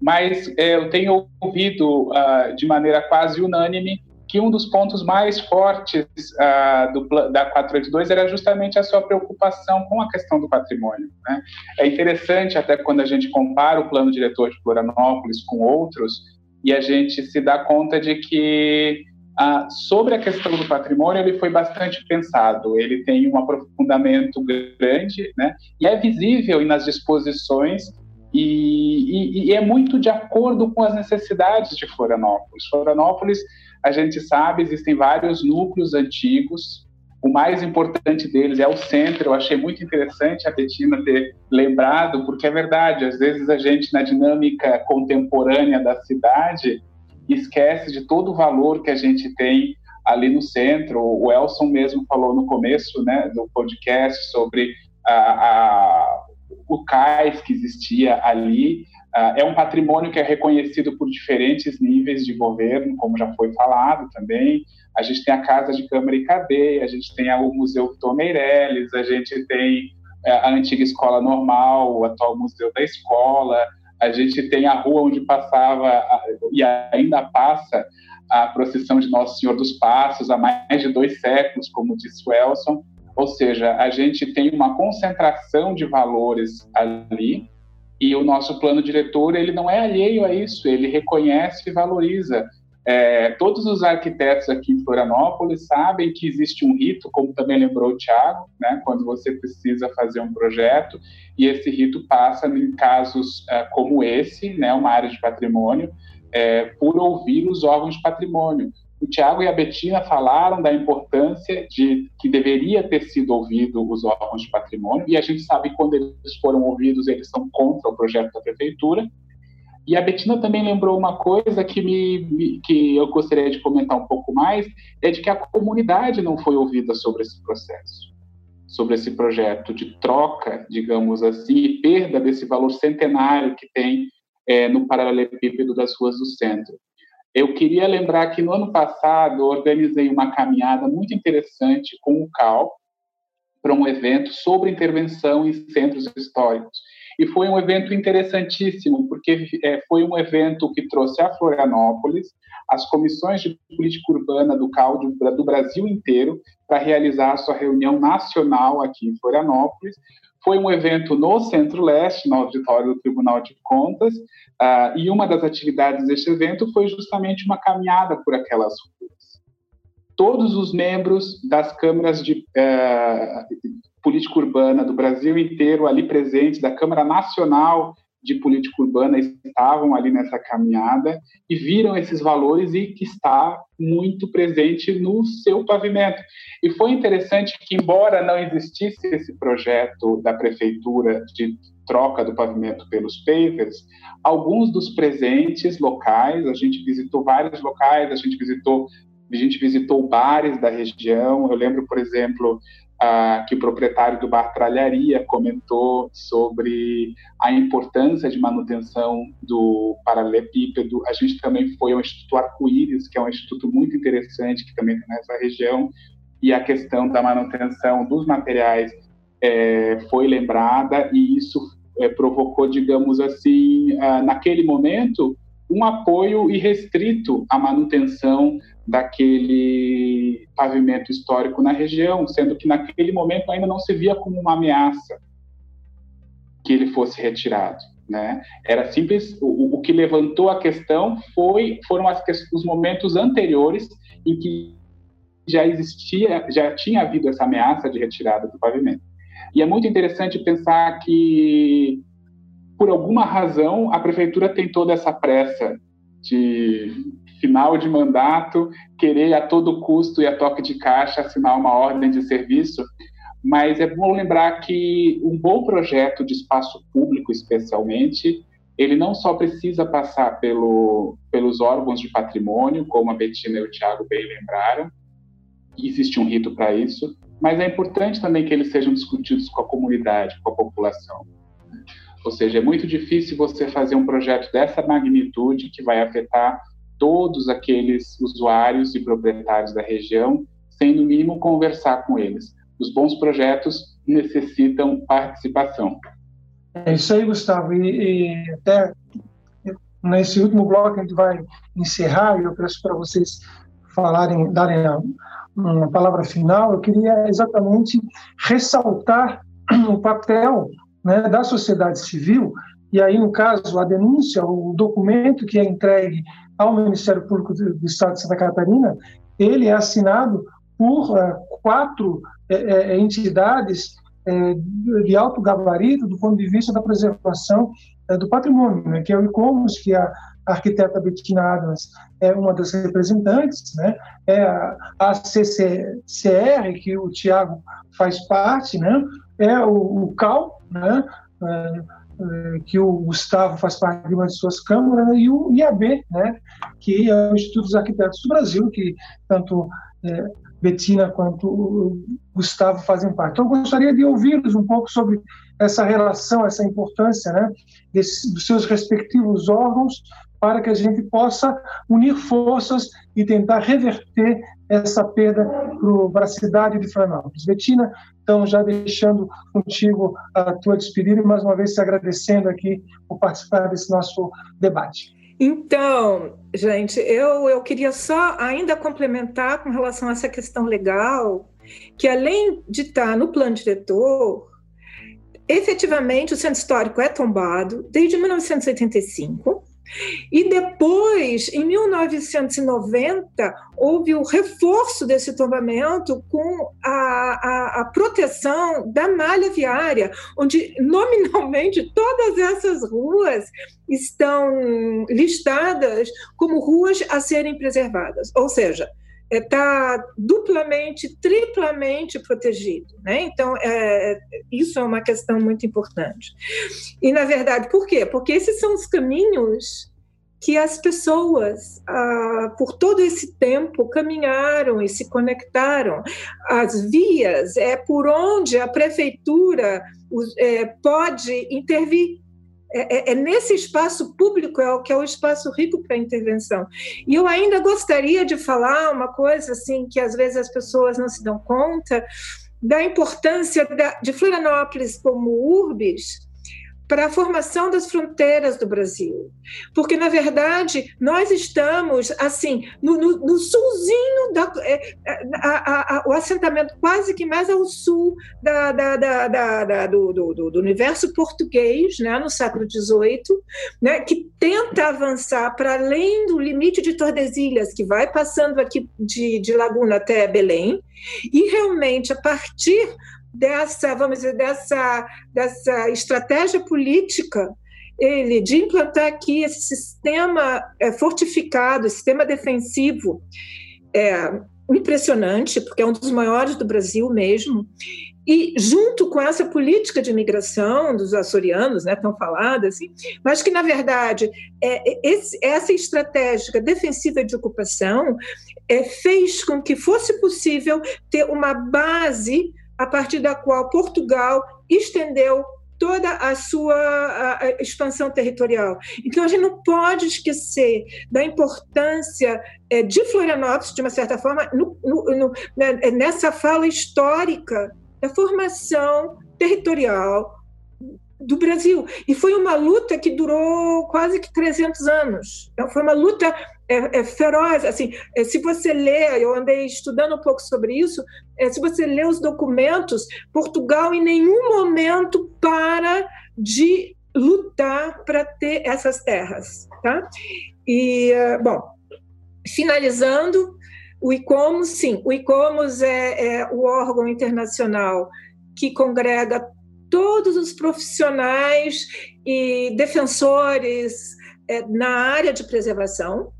mas eh, eu tenho ouvido uh, de maneira quase unânime que um dos pontos mais fortes uh, do, da 482 era justamente a sua preocupação com a questão do patrimônio. Né? É interessante, até quando a gente compara o plano diretor de Florianópolis com outros, e a gente se dá conta de que uh, sobre a questão do patrimônio ele foi bastante pensado, ele tem um aprofundamento grande, né? e é visível nas disposições e, e, e, é muito de acordo com as necessidades de Florianópolis. Florianópolis a gente sabe, existem vários núcleos antigos. O mais importante deles é o centro. Eu achei muito interessante a Betina ter lembrado, porque é verdade, às vezes a gente, na dinâmica contemporânea da cidade, esquece de todo o valor que a gente tem ali no centro. O Elson mesmo falou no começo né, do podcast sobre a, a, o cais que existia ali. Uh, é um patrimônio que é reconhecido por diferentes níveis de governo, como já foi falado também. A gente tem a Casa de Câmara e Cadeia, a gente tem o Museu Vitor Meirelles, a gente tem é, a antiga Escola Normal, o atual Museu da Escola, a gente tem a rua onde passava e ainda passa a procissão de Nosso Senhor dos Passos há mais de dois séculos, como disse o Elson. Ou seja, a gente tem uma concentração de valores ali e o nosso plano diretor ele não é alheio a isso, ele reconhece e valoriza. É, todos os arquitetos aqui em Florianópolis sabem que existe um rito, como também lembrou o Tiago, né, quando você precisa fazer um projeto, e esse rito passa em casos é, como esse, né, uma área de patrimônio, é, por ouvir os órgãos de patrimônio. O Tiago e a Betina falaram da importância de que deveria ter sido ouvido os órgãos de patrimônio, e a gente sabe que quando eles foram ouvidos, eles são contra o projeto da prefeitura. E a Betina também lembrou uma coisa que, me, que eu gostaria de comentar um pouco mais, é de que a comunidade não foi ouvida sobre esse processo, sobre esse projeto de troca, digamos assim, e perda desse valor centenário que tem é, no paralelepípedo das ruas do centro. Eu queria lembrar que no ano passado organizei uma caminhada muito interessante com o CAL para um evento sobre intervenção em centros históricos. E foi um evento interessantíssimo, porque é, foi um evento que trouxe a Florianópolis as comissões de política urbana do CAL do Brasil inteiro para realizar a sua reunião nacional aqui em Florianópolis. Foi um evento no Centro-Leste, no auditório do Tribunal de Contas, uh, e uma das atividades deste evento foi justamente uma caminhada por aquelas ruas. Todos os membros das câmaras de uh, política urbana do Brasil inteiro ali presentes, da Câmara Nacional de política urbana estavam ali nessa caminhada e viram esses valores e que está muito presente no seu pavimento. E foi interessante que, embora não existisse esse projeto da prefeitura de troca do pavimento pelos pavers, alguns dos presentes locais, a gente visitou vários locais, a gente visitou a gente visitou bares da região. Eu lembro, por exemplo, ah, que o proprietário do bar Tralharia comentou sobre a importância de manutenção do paralelepípedo. A gente também foi ao Instituto Arco-Íris, que é um instituto muito interessante, que também tem nessa região, e a questão da manutenção dos materiais é, foi lembrada, e isso é, provocou, digamos assim, ah, naquele momento, um apoio irrestrito à manutenção daquele pavimento histórico na região, sendo que naquele momento ainda não se via como uma ameaça que ele fosse retirado. Né? Era simples. O, o que levantou a questão foi foram as, os momentos anteriores em que já existia, já tinha havido essa ameaça de retirada do pavimento. E é muito interessante pensar que, por alguma razão, a prefeitura tem toda essa pressa de final de mandato, querer a todo custo e a toque de caixa assinar uma ordem de serviço, mas é bom lembrar que um bom projeto de espaço público, especialmente, ele não só precisa passar pelo, pelos órgãos de patrimônio, como a Betina e o Tiago bem lembraram, existe um rito para isso, mas é importante também que eles sejam discutidos com a comunidade, com a população. Ou seja, é muito difícil você fazer um projeto dessa magnitude que vai afetar todos aqueles usuários e proprietários da região, sem no mínimo conversar com eles. Os bons projetos necessitam participação. É isso aí, Gustavo. E, e até nesse último bloco a gente vai encerrar, e eu peço para vocês falarem, darem a, uma palavra final. Eu queria exatamente ressaltar *clears throat* o papel né, da sociedade civil, e aí, no caso, a denúncia, o documento que é entregue ao Ministério Público do Estado de Santa Catarina, ele é assinado por uh, quatro uh, entidades uh, de alto gabarito do ponto de vista da preservação do patrimônio, né, que é o ICOMOS, que é a arquiteta Bettina Adams é uma das representantes, né, é a, CCCR, que o Tiago faz parte, né, é o, o CAL, né, eh, que o Gustavo faz parte de uma de suas câmaras, né, e o IAB, né, que é o Instituto dos Arquitetos do Brasil, que tanto é, Betina quanto o Gustavo fazem parte. Então, eu gostaria de ouvi-los um pouco sobre essa relação, essa importância né, dos seus respectivos órgãos, para que a gente possa unir forças e tentar reverter essa perda para a cidade de Florianópolis. Betina, então, já deixando contigo a tua despedida e mais uma vez te agradecendo aqui por participar desse nosso debate. Então, gente, eu, eu queria só ainda complementar com relação a essa questão legal, que além de estar no plano diretor, efetivamente o centro histórico é tombado desde 1985 e depois, em 1990, houve o reforço desse tombamento com a, a, a, proteção da malha viária, onde *laughs* nominalmente todas essas ruas estão listadas como ruas a serem preservadas. Ou seja, está é, duplamente, triplamente protegido. Né? Então, é, isso é uma questão muito importante. E, na verdade, por quê? Porque esses são os caminhos que as pessoas, ah, por todo esse tempo, caminharam e se conectaram. As vias é por onde a prefeitura é, pode intervir é, é, é, nesse espaço público é o que é o espaço rico para intervenção. E eu ainda gostaria de falar uma coisa assim que às vezes as pessoas não se dão conta da importância da, de Florianópolis como urbis para a formação das fronteiras do Brasil. Porque, na verdade, nós estamos, assim, no, no, no sulzinho, da, é, a, a, a, o assentamento quase que mais ao sul da, da, do, do, do, universo português, né, no século XVIII, né, que tenta avançar para além do limite de Tordesilhas, que vai passando aqui de, de Laguna até Belém, e realmente, a partir dessa, vamos dizer, dessa, dessa estratégia política ele de implantar aqui esse sistema é, fortificado, sistema defensivo é, impressionante, porque é um dos maiores do Brasil mesmo, e junto com essa política de imigração dos açorianos, né, tão falada assim, mas que na verdade é, esse, essa estratégia defensiva de ocupação é, fez com que fosse possível ter uma base a partir da qual Portugal estendeu toda a sua a, a expansão territorial. Então, a gente não pode esquecer da importância é, de Florianópolis, de uma certa forma, no, no, no, né, nessa fala histórica da formação territorial do Brasil. E foi uma luta que durou quase que 300 anos. Então, foi uma luta é, é feroz. Assim, é, se você lê, eu andei estudando um pouco sobre isso, é, se você lê os documentos, Portugal em nenhum momento para de lutar para ter essas terras. Tá? E, é, bom, finalizando, o ICOMOS, sim, o ICOMOS é, é o órgão internacional que congrega todos os profissionais e defensores é, na área de preservação,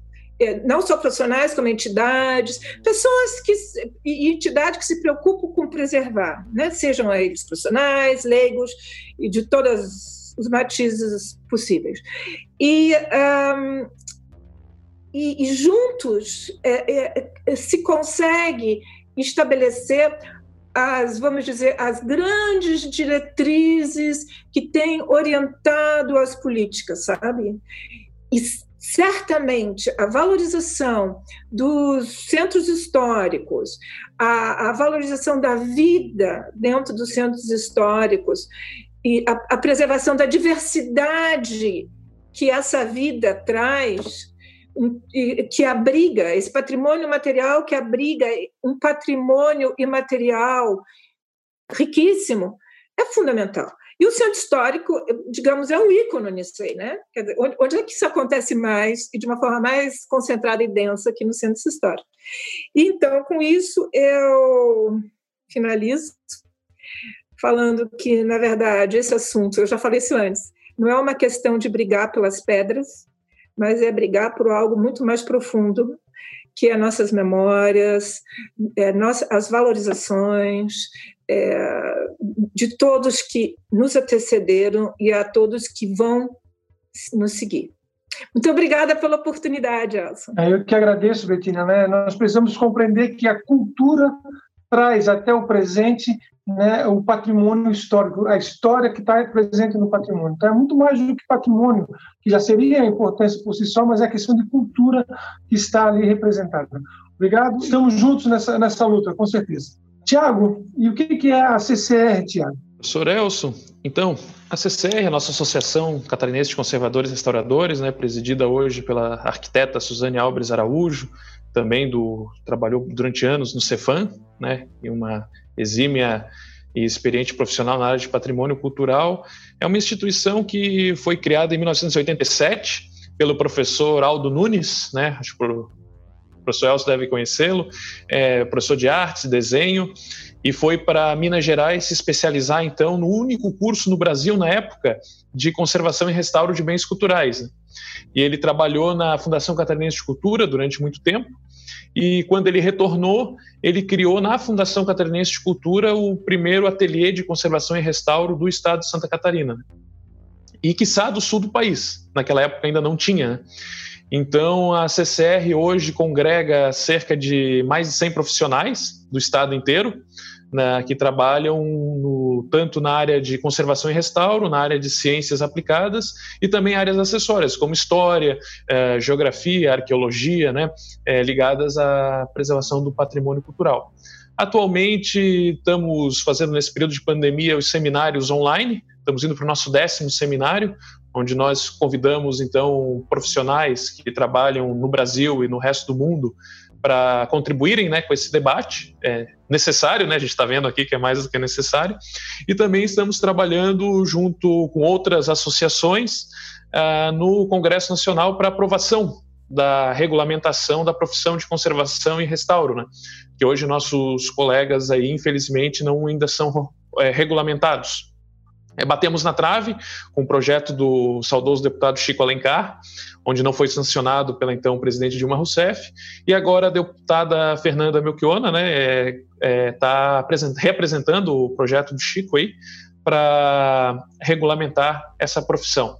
não só profissionais, como entidades, pessoas que, e entidades que se preocupam com preservar, né? sejam eles profissionais, leigos e de todos os matizes possíveis. E, um, e, e, juntos é, é, se consegue estabelecer as, vamos dizer, as grandes diretrizes que têm orientado as políticas, sabe? E certamente a valorização dos centros históricos, a, a valorização da vida dentro dos centros históricos e a, a preservação da diversidade que essa vida traz que abriga esse patrimônio material que abriga um patrimônio imaterial riquíssimo é fundamental. E o centro histórico, digamos, é um ícone nisso aí, né? Onde, é que isso acontece mais e de uma forma mais concentrada e densa aqui no centro histórico? Então, com isso, eu finalizo falando que, na verdade, esse assunto, eu já falei isso antes, não é uma questão de brigar pelas pedras, mas é brigar por algo muito mais profundo, que é nossas memórias, é, as valorizações é, de todos que nos antecederam e a todos que vão nos seguir. Muito obrigada pela oportunidade, Elson. É, eu que agradeço, Betina. Né? Nós precisamos compreender que a cultura traz até o presente né, o patrimônio histórico, a história que está presente no patrimônio. Então, é muito mais do que patrimônio, que já seria a importância por si só, mas é a questão de cultura que está ali representada. Obrigado, estamos juntos nessa, nessa luta, com certeza. Tiago, e o que é a CCR, Tiago? Professor Elson, então, a CCR, a nossa Associação Catarinense de Conservadores e Restauradores, né, presidida hoje pela arquiteta Suzane Alves Araújo, também do trabalhou durante anos no Cefam, né, em uma exímia e experiente profissional na área de patrimônio cultural. É uma instituição que foi criada em 1987 pelo professor Aldo Nunes, né, acho que o professor Elcio deve conhecê-lo, é professor de artes, desenho, e foi para Minas Gerais se especializar, então, no único curso no Brasil, na época, de conservação e restauro de bens culturais. Né? E ele trabalhou na Fundação Catarinense de Cultura durante muito tempo, e quando ele retornou, ele criou na Fundação Catarinense de Cultura o primeiro ateliê de conservação e restauro do estado de Santa Catarina. E quiçá do sul do país. Naquela época ainda não tinha. Né? Então, a CCR hoje congrega cerca de mais de 100 profissionais do estado inteiro, né, que trabalham no, tanto na área de conservação e restauro, na área de ciências aplicadas e também áreas acessórias, como história, eh, geografia, arqueologia, né, eh, ligadas à preservação do patrimônio cultural. Atualmente, estamos fazendo nesse período de pandemia os seminários online, Estamos indo para o nosso décimo seminário, onde nós convidamos então profissionais que trabalham no Brasil e no resto do mundo para contribuírem né, com esse debate é necessário, né, a gente está vendo aqui que é mais do que necessário, e também estamos trabalhando junto com outras associações uh, no Congresso Nacional para aprovação da regulamentação da profissão de conservação e restauro, né, que hoje nossos colegas aí, infelizmente, não ainda são é, regulamentados. É, batemos na trave com o projeto do saudoso deputado Chico Alencar, onde não foi sancionado pela então presidente Dilma Rousseff, e agora a deputada Fernanda Melchiona está né, é, é, tá representando o projeto do Chico aí para regulamentar essa profissão.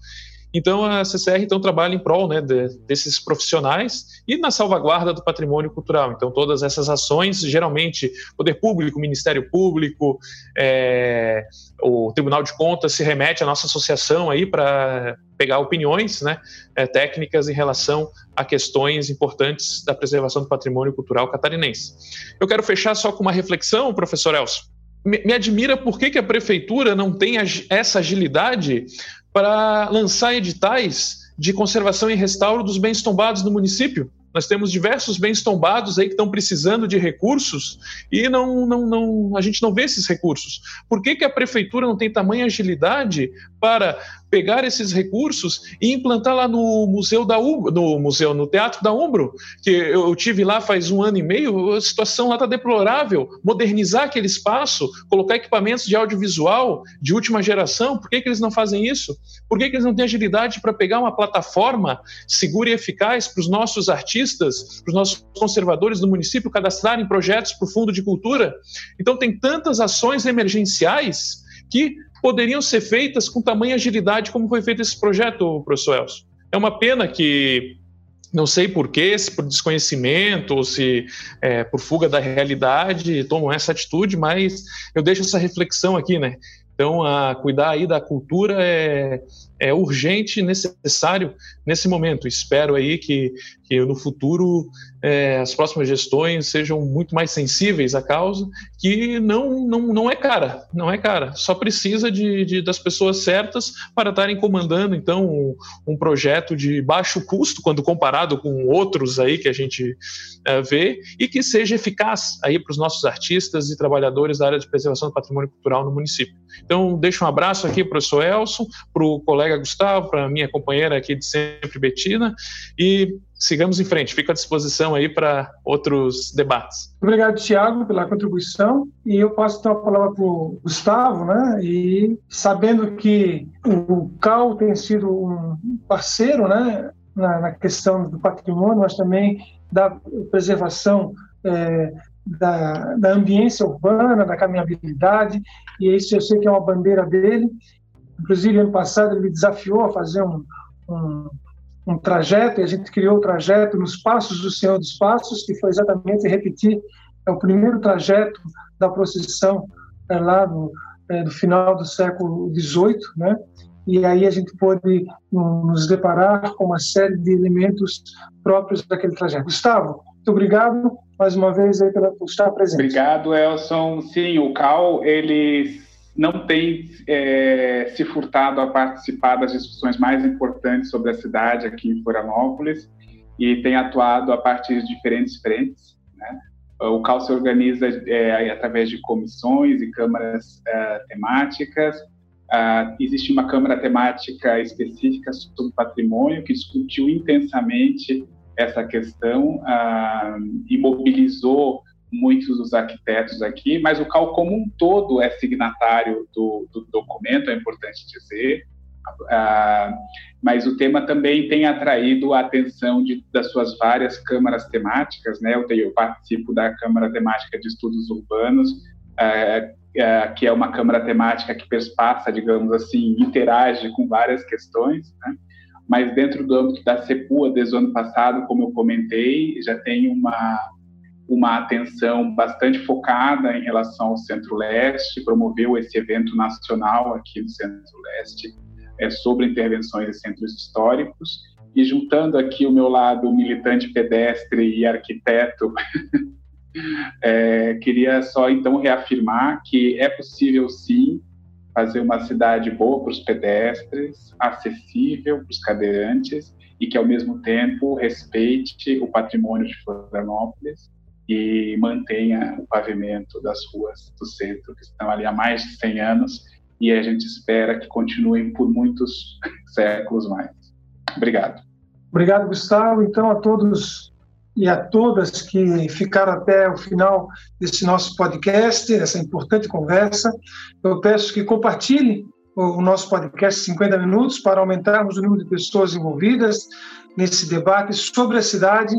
Então a CCR então trabalha em prol né, de, desses profissionais e na salvaguarda do patrimônio cultural. Então todas essas ações, geralmente poder público, Ministério Público, é, o Tribunal de Contas se remete à nossa associação aí para pegar opiniões né, é, técnicas em relação a questões importantes da preservação do patrimônio cultural catarinense. Eu quero fechar só com uma reflexão, professor Elcio. Me, admira por que, que a prefeitura não tem essa agilidade para lançar editais de conservação e restauro dos bens tombados no município. Nós temos diversos bens tombados aí que estão precisando de recursos e não, não, não, a gente não vê esses recursos. Por que, que a prefeitura não tem tamanha agilidade para pegar esses recursos e implantar lá no museu da Umbro, no museu, no Teatro da Umbro, que eu tive lá faz um ano e meio, a situação lá está deplorável. Modernizar aquele espaço, colocar equipamentos de audiovisual de última geração, por que, que eles não fazem isso? Por que, que eles não têm agilidade para pegar uma plataforma segura e eficaz para os nossos artistas, para os nossos conservadores do município cadastrarem projetos para o Fundo de Cultura? Então, tem tantas ações emergenciais que poderiam ser feitas com tamanha agilidade como foi feito esse projeto, professor Elcio. É uma pena que não sei porquê, se por desconhecimento ou se é, por fuga da realidade tomam essa atitude, mas eu deixo essa reflexão aqui, né? Então, a cuidar aí da cultura é, é urgente e necessário nesse momento. Espero aí que, que no futuro é, as próximas gestões sejam muito mais sensíveis à causa, que não, não, não é cara, não é cara. Só precisa de, de das pessoas certas para estarem comandando, então, um, um, projeto de baixo custo, quando comparado com outros aí que a gente é, vê, e que seja eficaz aí para os nossos artistas e trabalhadores da área de preservação do patrimônio cultural no município. Então, deixo um abraço aqui para o professor Elson, para o colega Gustavo, para a minha companheira aqui de sempre, Betina, e sigamos em frente. Fico à disposição aí para outros debates. Obrigado, Tiago, pela contribuição. E eu passo então a palavra para o Gustavo, né? E sabendo que o CAL tem sido um parceiro, né? Na, na questão do patrimônio, mas também da preservação é, da, da ambiência urbana, da caminhabilidade, e isso eu sei que é uma bandeira dele. Inclusive, ano passado, ele me desafiou a fazer um, um, um trajeto, e a gente criou o trajeto nos Passos do Senhor dos Passos, que foi exatamente repetir é o primeiro trajeto da procissão é, lá no, é, do final do século XVIII, né? E aí a gente pôde um, nos deparar com uma série de elementos próprios daquele trajeto. Gustavo, muito obrigado mais uma vez aí por estar presente. Obrigado, Elson. Sim, o CAL ele não tem é, se furtado a participar das discussões mais importantes sobre a cidade aqui em Florianópolis e tem atuado a partir de diferentes frentes. Né? O CAL se organiza é, através de comissões e câmaras é, temáticas. Ah, existe uma câmara temática específica sobre patrimônio que discutiu intensamente essa questão ah, e mobilizou muitos dos arquitetos aqui, mas o CAL como um todo é signatário do, do documento, é importante dizer. Ah, mas o tema também tem atraído a atenção de, das suas várias câmaras temáticas, né? Eu, tenho, eu participo da Câmara Temática de Estudos Urbanos, ah, ah, que é uma câmara temática que perspassa, digamos assim, interage com várias questões, né? mas dentro do âmbito da CEPUA, desde o ano passado, como eu comentei, já tem uma, uma atenção bastante focada em relação ao Centro-Leste, promoveu esse evento nacional aqui no Centro-Leste é, sobre intervenções em centros históricos, e juntando aqui o meu lado militante pedestre e arquiteto, *laughs* é, queria só então reafirmar que é possível sim fazer uma cidade boa para os pedestres, acessível para os cadeirantes e que, ao mesmo tempo, respeite o patrimônio de Florianópolis e mantenha o pavimento das ruas do centro, que estão ali há mais de 100 anos e a gente espera que continuem por muitos *laughs* séculos mais. Obrigado. Obrigado, Gustavo. Então, a todos e a todas que ficaram até o final desse nosso podcast, essa importante conversa, eu peço que compartilhem o nosso podcast 50 minutos para aumentarmos o número de pessoas envolvidas nesse debate sobre a cidade.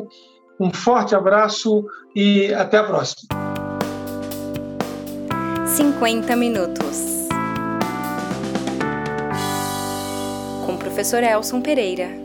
Um forte abraço e até a próxima. 50 minutos. Com o professor Elson Pereira.